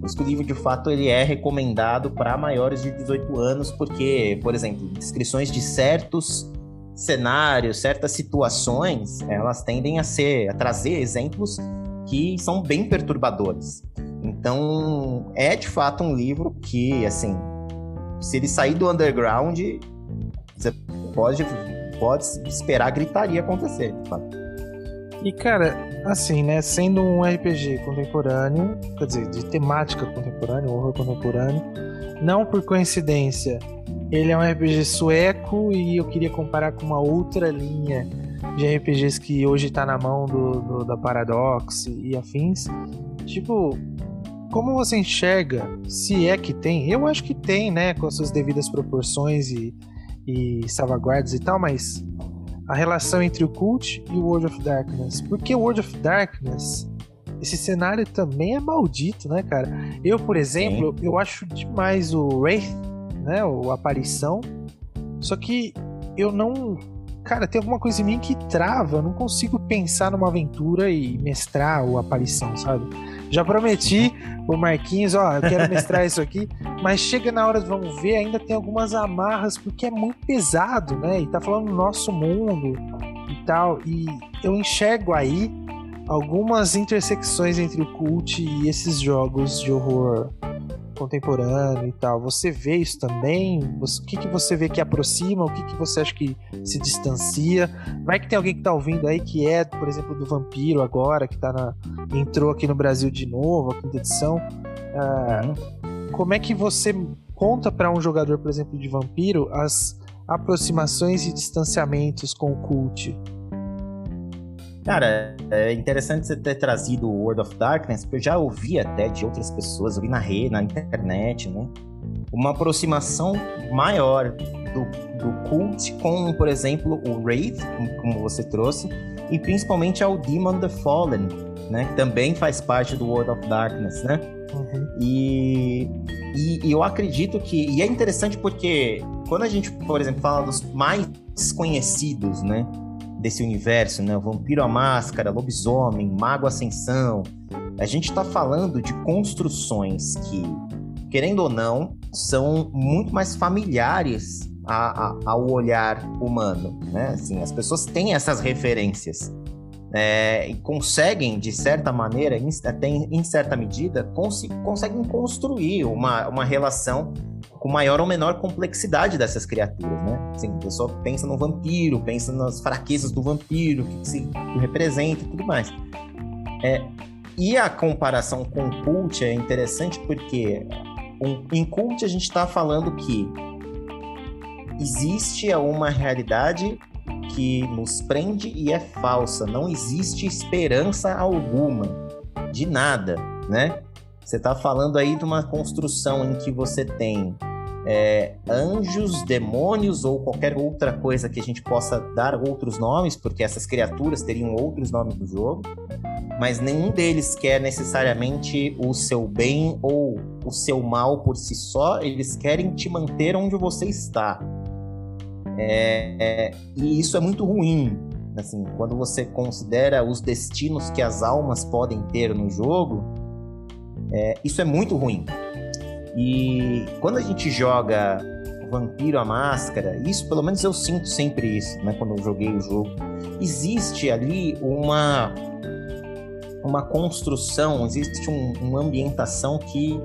[SPEAKER 3] Por isso que o livro, de fato, ele é recomendado para maiores de 18 anos, porque, por exemplo, descrições de certos cenários, certas situações, elas tendem a ser, a trazer exemplos que são bem perturbadores. Então, é de fato um livro que, assim, se ele sair do underground, você pode, pode esperar gritaria acontecer, de fato.
[SPEAKER 2] E, cara, assim, né, sendo um RPG contemporâneo, quer dizer, de temática contemporânea, horror contemporâneo, não por coincidência, ele é um RPG sueco e eu queria comparar com uma outra linha de RPGs que hoje tá na mão do, do da Paradox e afins. Tipo, como você enxerga, se é que tem, eu acho que tem, né, com as suas devidas proporções e, e salvaguardas e tal, mas a relação entre o Cult e o World of Darkness. Porque o World of Darkness, esse cenário também é maldito, né, cara? Eu, por exemplo, Sim. eu acho demais o Wraith né? O Aparição. Só que eu não. Cara, tem alguma coisa em mim que trava. Eu não consigo pensar numa aventura e mestrar o Aparição, sabe? Já prometi o Marquinhos, ó, eu quero mestrar isso aqui, mas chega na hora de vamos ver, ainda tem algumas amarras, porque é muito pesado, né? E tá falando do nosso mundo e tal. E eu enxergo aí algumas intersecções entre o cult e esses jogos de horror contemporâneo e tal. Você vê isso também? O que, que você vê que aproxima? O que, que você acha que se distancia? Vai que tem alguém que tá ouvindo aí que é, por exemplo, do Vampiro agora, que tá na, entrou aqui no Brasil de novo, a quinta edição. Uh, como é que você conta para um jogador, por exemplo, de Vampiro as aproximações e distanciamentos com o cult?
[SPEAKER 3] Cara, é interessante você ter trazido o World of Darkness, porque eu já ouvi até de outras pessoas, ouvi na rede, na internet, né? Uma aproximação maior do, do cult com, por exemplo, o Wraith, como você trouxe, e principalmente ao Demon the Fallen, né? Que também faz parte do World of Darkness, né? Uhum. E, e, e, eu acredito que. E é interessante porque quando a gente, por exemplo, fala dos mais conhecidos, né? Desse universo, né? Vampiro à Máscara, Lobisomem, Mago Ascensão. A gente está falando de construções que, querendo ou não, são muito mais familiares a, a, ao olhar humano, né? Assim, as pessoas têm essas referências. É, e conseguem, de certa maneira, em, até em, em certa medida, cons conseguem construir uma, uma relação com maior ou menor complexidade dessas criaturas, né? Assim, a pessoa pensa no vampiro, pensa nas fraquezas do vampiro, o que, se representa e tudo mais. É, e a comparação com o cult é interessante porque um, em cult a gente está falando que existe uma realidade que nos prende e é falsa. Não existe esperança alguma de nada, né? Você está falando aí de uma construção em que você tem é, anjos, demônios ou qualquer outra coisa que a gente possa dar outros nomes, porque essas criaturas teriam outros nomes do jogo, mas nenhum deles quer necessariamente o seu bem ou o seu mal por si só, eles querem te manter onde você está. É, é, e isso é muito ruim, Assim, quando você considera os destinos que as almas podem ter no jogo, é, isso é muito ruim. E quando a gente joga Vampiro a Máscara, isso pelo menos eu sinto sempre isso, né? Quando eu joguei o jogo, existe ali uma uma construção, existe um, uma ambientação que,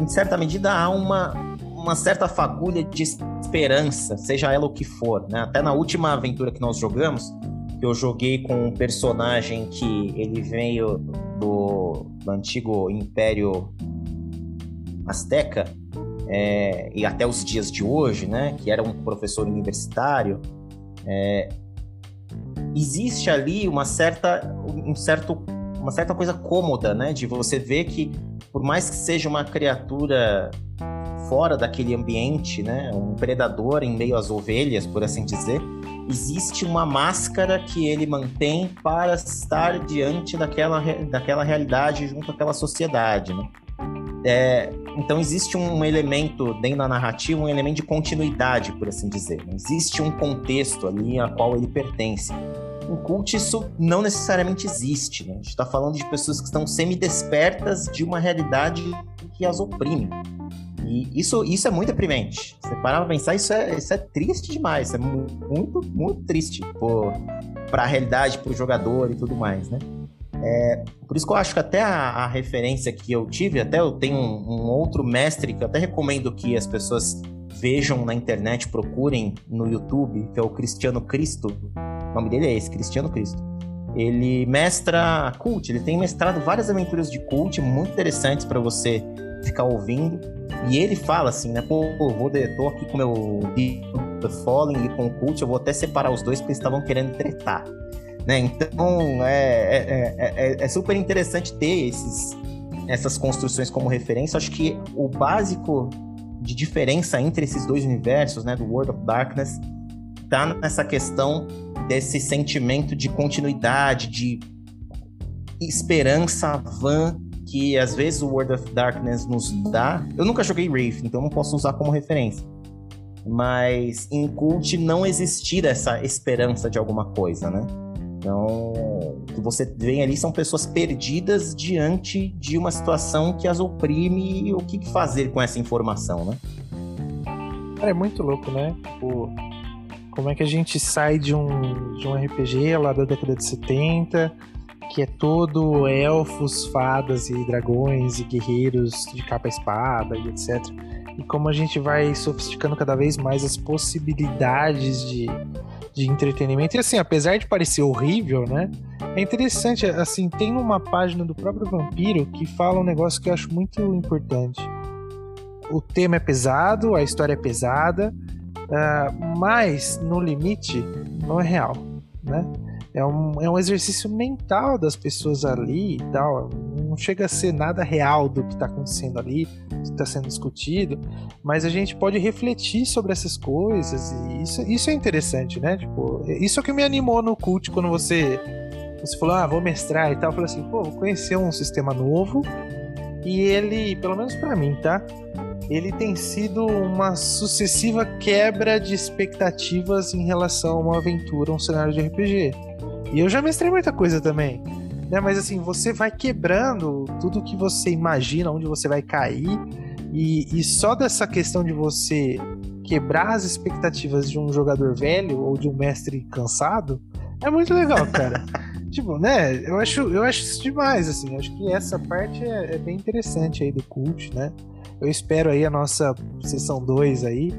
[SPEAKER 3] em certa medida, há uma, uma certa fagulha de esperança, seja ela o que for. Né? Até na última aventura que nós jogamos, eu joguei com um personagem que ele veio do, do antigo Império Azteca, é, e até os dias de hoje, né, que era um professor universitário, é, existe ali uma certa, um certo uma certa coisa cômoda, né? De você ver que, por mais que seja uma criatura fora daquele ambiente, né? Um predador em meio às ovelhas, por assim dizer, existe uma máscara que ele mantém para estar diante daquela, daquela realidade junto àquela sociedade, né? É, então existe um elemento dentro da narrativa, um elemento de continuidade, por assim dizer. Existe um contexto ali a qual ele pertence em cult isso não necessariamente existe. Né? A gente está falando de pessoas que estão semi-despertas de uma realidade que as oprime. E isso, isso é muito deprimente. Você parar pra pensar, isso é, isso é triste demais. Isso é muito, muito triste para a realidade, para o jogador e tudo mais, né? É, por isso que eu acho que até a, a, referência que eu tive, até eu tenho um, um, outro mestre que eu até recomendo que as pessoas vejam na internet, procurem no YouTube, que é o Cristiano Cristo. O nome dele é esse, Cristiano Cristo. Ele mestra cult, ele tem mestrado várias aventuras de cult muito interessantes para você ficar ouvindo. E ele fala assim, né? Pô, vou de, tô aqui com meu The Falling e com o cult, eu vou até separar os dois porque eles estavam querendo tretar. Né? Então é, é, é, é, super interessante ter esses, essas construções como referência. Acho que o básico de diferença entre esses dois universos, né, do World of Darkness, tá nessa questão desse sentimento de continuidade, de esperança vã que às vezes o World of Darkness nos dá. Eu nunca joguei Wraith, então não posso usar como referência. Mas em Cult não existir essa esperança de alguma coisa, né? Então, o que você vê ali são pessoas perdidas diante de uma situação que as oprime e o que fazer com essa informação, né?
[SPEAKER 2] É muito louco, né? Tipo, como é que a gente sai de um, de um RPG lá da década de 70, que é todo elfos, fadas e dragões e guerreiros de capa e espada e etc. E como a gente vai sofisticando cada vez mais as possibilidades de de entretenimento. E assim, apesar de parecer horrível, né? É interessante, assim, tem uma página do próprio Vampiro que fala um negócio que eu acho muito importante. O tema é pesado, a história é pesada, uh, mas no limite não é real, né? É um, é um exercício mental das pessoas ali e tal. Não chega a ser nada real do que está acontecendo ali, que está sendo discutido, mas a gente pode refletir sobre essas coisas e isso, isso é interessante, né? Tipo, isso é o que me animou no cult quando você, você falou, ah, vou mestrar e tal. Eu falei assim, pô, vou conhecer um sistema novo e ele, pelo menos para mim, tá? Ele tem sido uma sucessiva quebra de expectativas em relação a uma aventura, um cenário de RPG. E eu já mestrei muita coisa também. Né? Mas assim, você vai quebrando tudo que você imagina, onde você vai cair. E, e só dessa questão de você quebrar as expectativas de um jogador velho ou de um mestre cansado é muito legal, cara. tipo, né? Eu acho, eu acho isso demais, assim. Eu acho que essa parte é, é, bem interessante aí do cult, né? Eu espero aí a nossa sessão 2 aí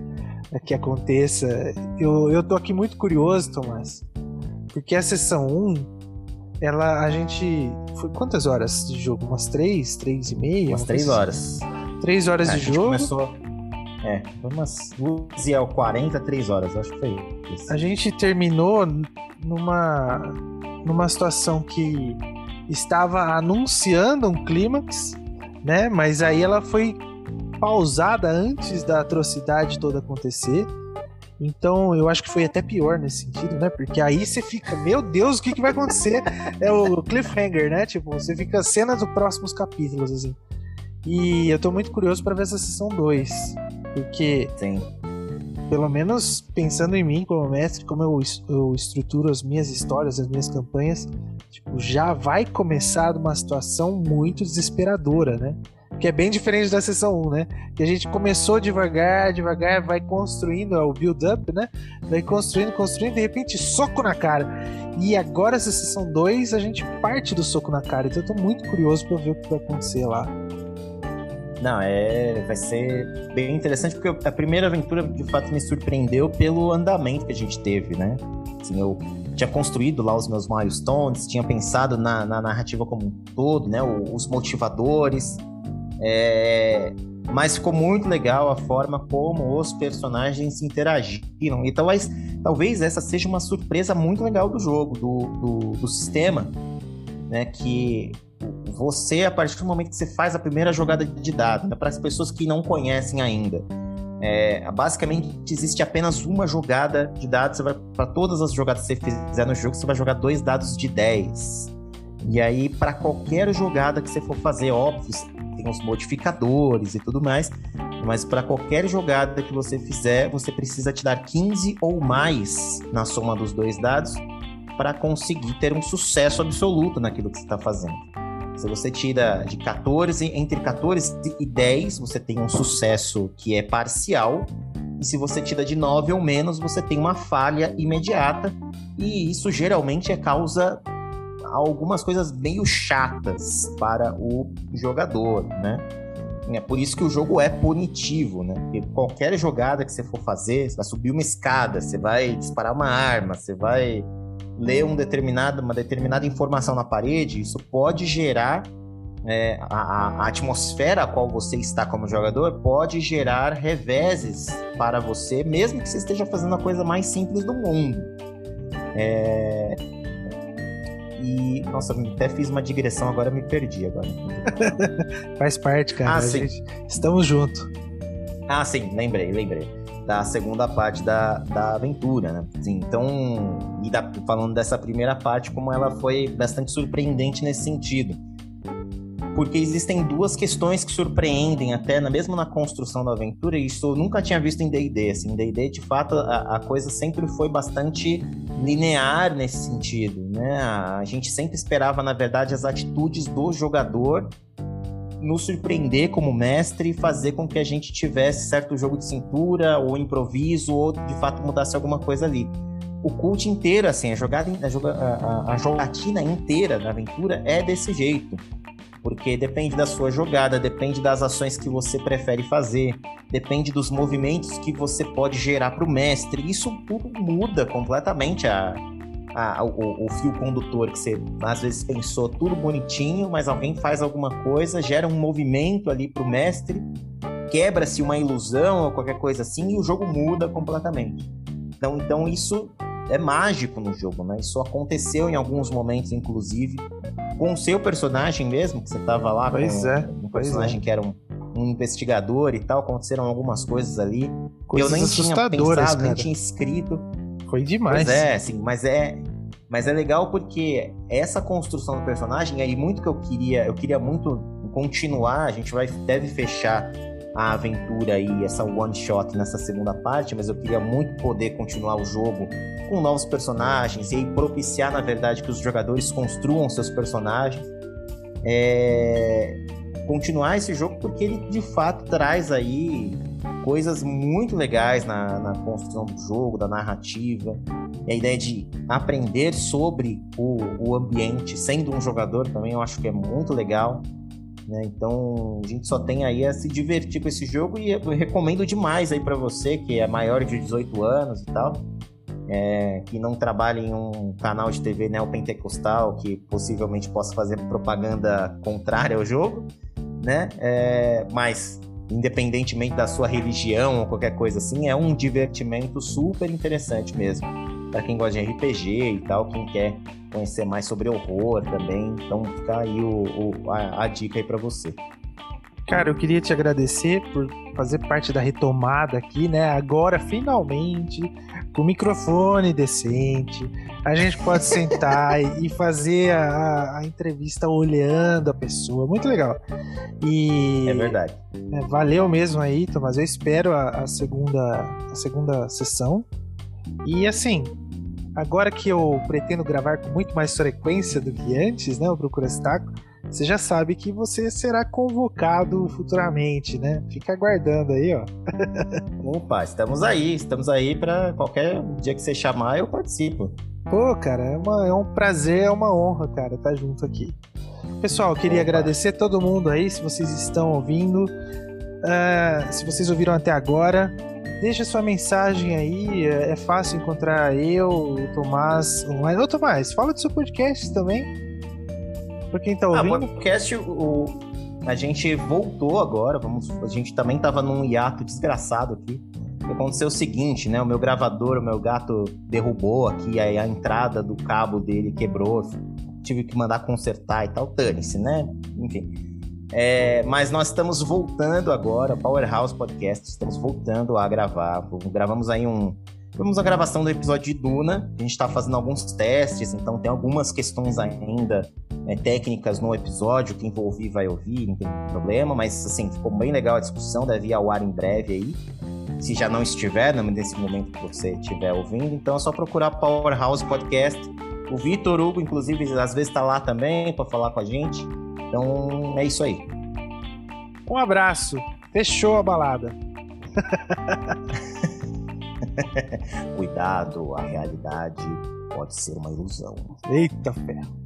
[SPEAKER 2] que aconteça. Eu, eu tô aqui muito curioso, Tomás, porque a sessão 1, ela, a gente. Foi quantas horas de jogo? Umas 3, 3 e meia?
[SPEAKER 3] Umas 3 horas.
[SPEAKER 2] 3 horas é, de jogo.
[SPEAKER 3] começou. É, foi umas 12 ao 40, 3 horas, acho que foi
[SPEAKER 2] isso. A gente terminou numa, numa situação que estava anunciando um clímax, né? Mas aí ela foi pausada antes da atrocidade toda acontecer. Então eu acho que foi até pior nesse sentido, né? Porque aí você fica, meu Deus, o que, que vai acontecer? é o cliffhanger, né? Tipo, você fica cena dos próximos capítulos, assim. E eu tô muito curioso para ver essa sessão 2. Porque.
[SPEAKER 3] Sim.
[SPEAKER 2] pelo menos pensando em mim como mestre, como eu, eu estruturo as minhas histórias, as minhas campanhas, tipo, já vai começar uma situação muito desesperadora, né? Que é bem diferente da sessão 1, né? Que a gente começou devagar, devagar, vai construindo é o build-up, né? Vai construindo, construindo, de repente, soco na cara. E agora, essa sessão 2, a gente parte do soco na cara. Então eu tô muito curioso para ver o que vai acontecer lá.
[SPEAKER 3] Não, é, vai ser bem interessante porque a primeira aventura de fato me surpreendeu pelo andamento que a gente teve, né? Assim, eu tinha construído lá os meus milestones, tinha pensado na, na narrativa como um todo, né? Os motivadores, é... mas ficou muito legal a forma como os personagens interagiram. E talvez, talvez essa seja uma surpresa muito legal do jogo, do, do, do sistema, né? Que você, a partir do momento que você faz a primeira jogada de dado, né, para as pessoas que não conhecem ainda, é, basicamente existe apenas uma jogada de dados. Para todas as jogadas que você fizer no jogo, você vai jogar dois dados de 10. E aí, para qualquer jogada que você for fazer, óbvio, tem os modificadores e tudo mais, mas para qualquer jogada que você fizer, você precisa te dar 15 ou mais na soma dos dois dados para conseguir ter um sucesso absoluto naquilo que você está fazendo. Se você tira de 14, entre 14 e 10, você tem um sucesso que é parcial. E se você tira de 9 ou menos, você tem uma falha imediata. E isso geralmente é causa algumas coisas meio chatas para o jogador, né? É por isso que o jogo é punitivo, né? Porque qualquer jogada que você for fazer, você vai subir uma escada, você vai disparar uma arma, você vai ler um determinado, uma determinada informação na parede, isso pode gerar é, a, a, atmosfera a qual você está como jogador pode gerar reveses para você, mesmo que você esteja fazendo a coisa mais simples do mundo. É... E, nossa, até fiz uma digressão, agora me perdi agora.
[SPEAKER 2] Faz parte, cara. Ah, sim. Gente... Estamos juntos.
[SPEAKER 3] Ah, sim, lembrei, lembrei da segunda parte da, da aventura, né? Então, e da, falando dessa primeira parte, como ela foi bastante surpreendente nesse sentido. Porque existem duas questões que surpreendem até, na, mesmo na construção da aventura, e isso eu nunca tinha visto em D&D. Assim, em D&D, de fato, a, a, coisa sempre foi bastante linear nesse sentido, né? A, a gente sempre esperava, na verdade, as atitudes do jogador nos surpreender como mestre e fazer com que a gente tivesse certo jogo de cintura ou improviso ou de fato mudasse alguma coisa ali. O cult inteiro, assim, a, jogada, a, a, a jogatina inteira da aventura é desse jeito. Porque depende da sua jogada, depende das ações que você prefere fazer, depende dos movimentos que você pode gerar para o mestre. Isso tudo muda completamente a, a, o, o, fio condutor que você às vezes pensou tudo bonitinho, mas alguém faz alguma coisa, gera um movimento ali para o mestre, quebra-se uma ilusão ou qualquer coisa assim e o jogo muda completamente. Então, então isso é mágico no jogo, né? Isso aconteceu em alguns momentos, inclusive, com o seu personagem mesmo, que você estava lá
[SPEAKER 2] pois
[SPEAKER 3] com
[SPEAKER 2] é,
[SPEAKER 3] um personagem é. que era um, um, investigador e tal, aconteceram algumas coisas ali.
[SPEAKER 2] Coisas
[SPEAKER 3] eu nem
[SPEAKER 2] tinha
[SPEAKER 3] pensado,
[SPEAKER 2] cara.
[SPEAKER 3] nem tinha escrito.
[SPEAKER 2] Foi demais.
[SPEAKER 3] Pois é, assim, mas é. Mas é legal porque essa construção do personagem, aí muito que eu queria, eu queria muito continuar, a gente vai deve fechar a aventura e essa one shot nessa segunda parte, mas eu queria muito poder continuar o jogo com novos personagens e propiciar, na verdade, que os jogadores construam seus personagens. É... Continuar esse jogo porque ele de fato traz aí coisas muito legais na, na, construção do jogo, da narrativa. E a ideia de aprender sobre o, o ambiente sendo um jogador também eu acho que é muito legal. Né? Então a gente só tem aí a se divertir com esse jogo e eu recomendo demais aí para você que é maior de 18 anos e tal. É, que não trabalha em um canal de TV neopentecostal que possivelmente possa fazer propaganda contrária ao jogo, né? É, mas independentemente da sua religião ou qualquer coisa assim, é um divertimento super interessante mesmo. Para quem gosta de RPG e tal, quem quer conhecer mais sobre horror também, então fica aí o, o a, a, dica aí para você.
[SPEAKER 2] Cara, eu queria te agradecer por fazer parte da retomada aqui, né? Agora, finalmente, com microfone decente, a gente pode sentar e fazer a, a, entrevista olhando a pessoa. Muito legal. E,
[SPEAKER 3] é verdade.
[SPEAKER 2] É, valeu mesmo aí, Tomás. Eu espero a, a, segunda, a segunda sessão. E assim, agora que eu pretendo gravar com muito mais frequência do que antes, né? O Procura Estaco você já sabe que você será convocado futuramente, né? Fica aguardando aí, ó.
[SPEAKER 3] Opa, estamos aí, estamos aí para qualquer dia que você chamar, eu participo.
[SPEAKER 2] Pô, cara, é, uma, é um prazer, é uma honra, cara, estar tá junto aqui. Pessoal, eu queria Opa. agradecer todo mundo aí, se vocês estão ouvindo. Uh, se vocês ouviram até agora, deixa sua mensagem aí. É, é fácil encontrar eu, o Tomás. Ô, Tomás, fala do seu podcast também. Pra quem tá ah, ouvindo.
[SPEAKER 3] Ah, o podcast, o, a gente voltou agora. Vamos, a gente também tava num hiato desgraçado aqui. Aconteceu o seguinte, né? O meu gravador, o meu gato derrubou aqui, aí a entrada do cabo dele quebrou. Tive que mandar consertar e tal. Dane-se, né? Enfim. É, mas nós estamos voltando agora, Powerhouse Podcast, estamos voltando a gravar. Gravamos aí um, Tivemos a gravação do episódio de Duna, a gente está fazendo alguns testes, então tem algumas questões ainda né, técnicas no episódio, quem for ouvir vai ouvir, não tem problema, mas assim, ficou bem legal a discussão, deve ir ao ar em breve aí, se já não estiver, né, nesse momento que você estiver ouvindo, então é só procurar Powerhouse Podcast, o Vitor Hugo, inclusive, às vezes está lá também para falar com a gente, então é isso aí.
[SPEAKER 2] Um abraço, fechou a balada.
[SPEAKER 3] Cuidado, a realidade pode ser uma ilusão.
[SPEAKER 2] Eita ferro.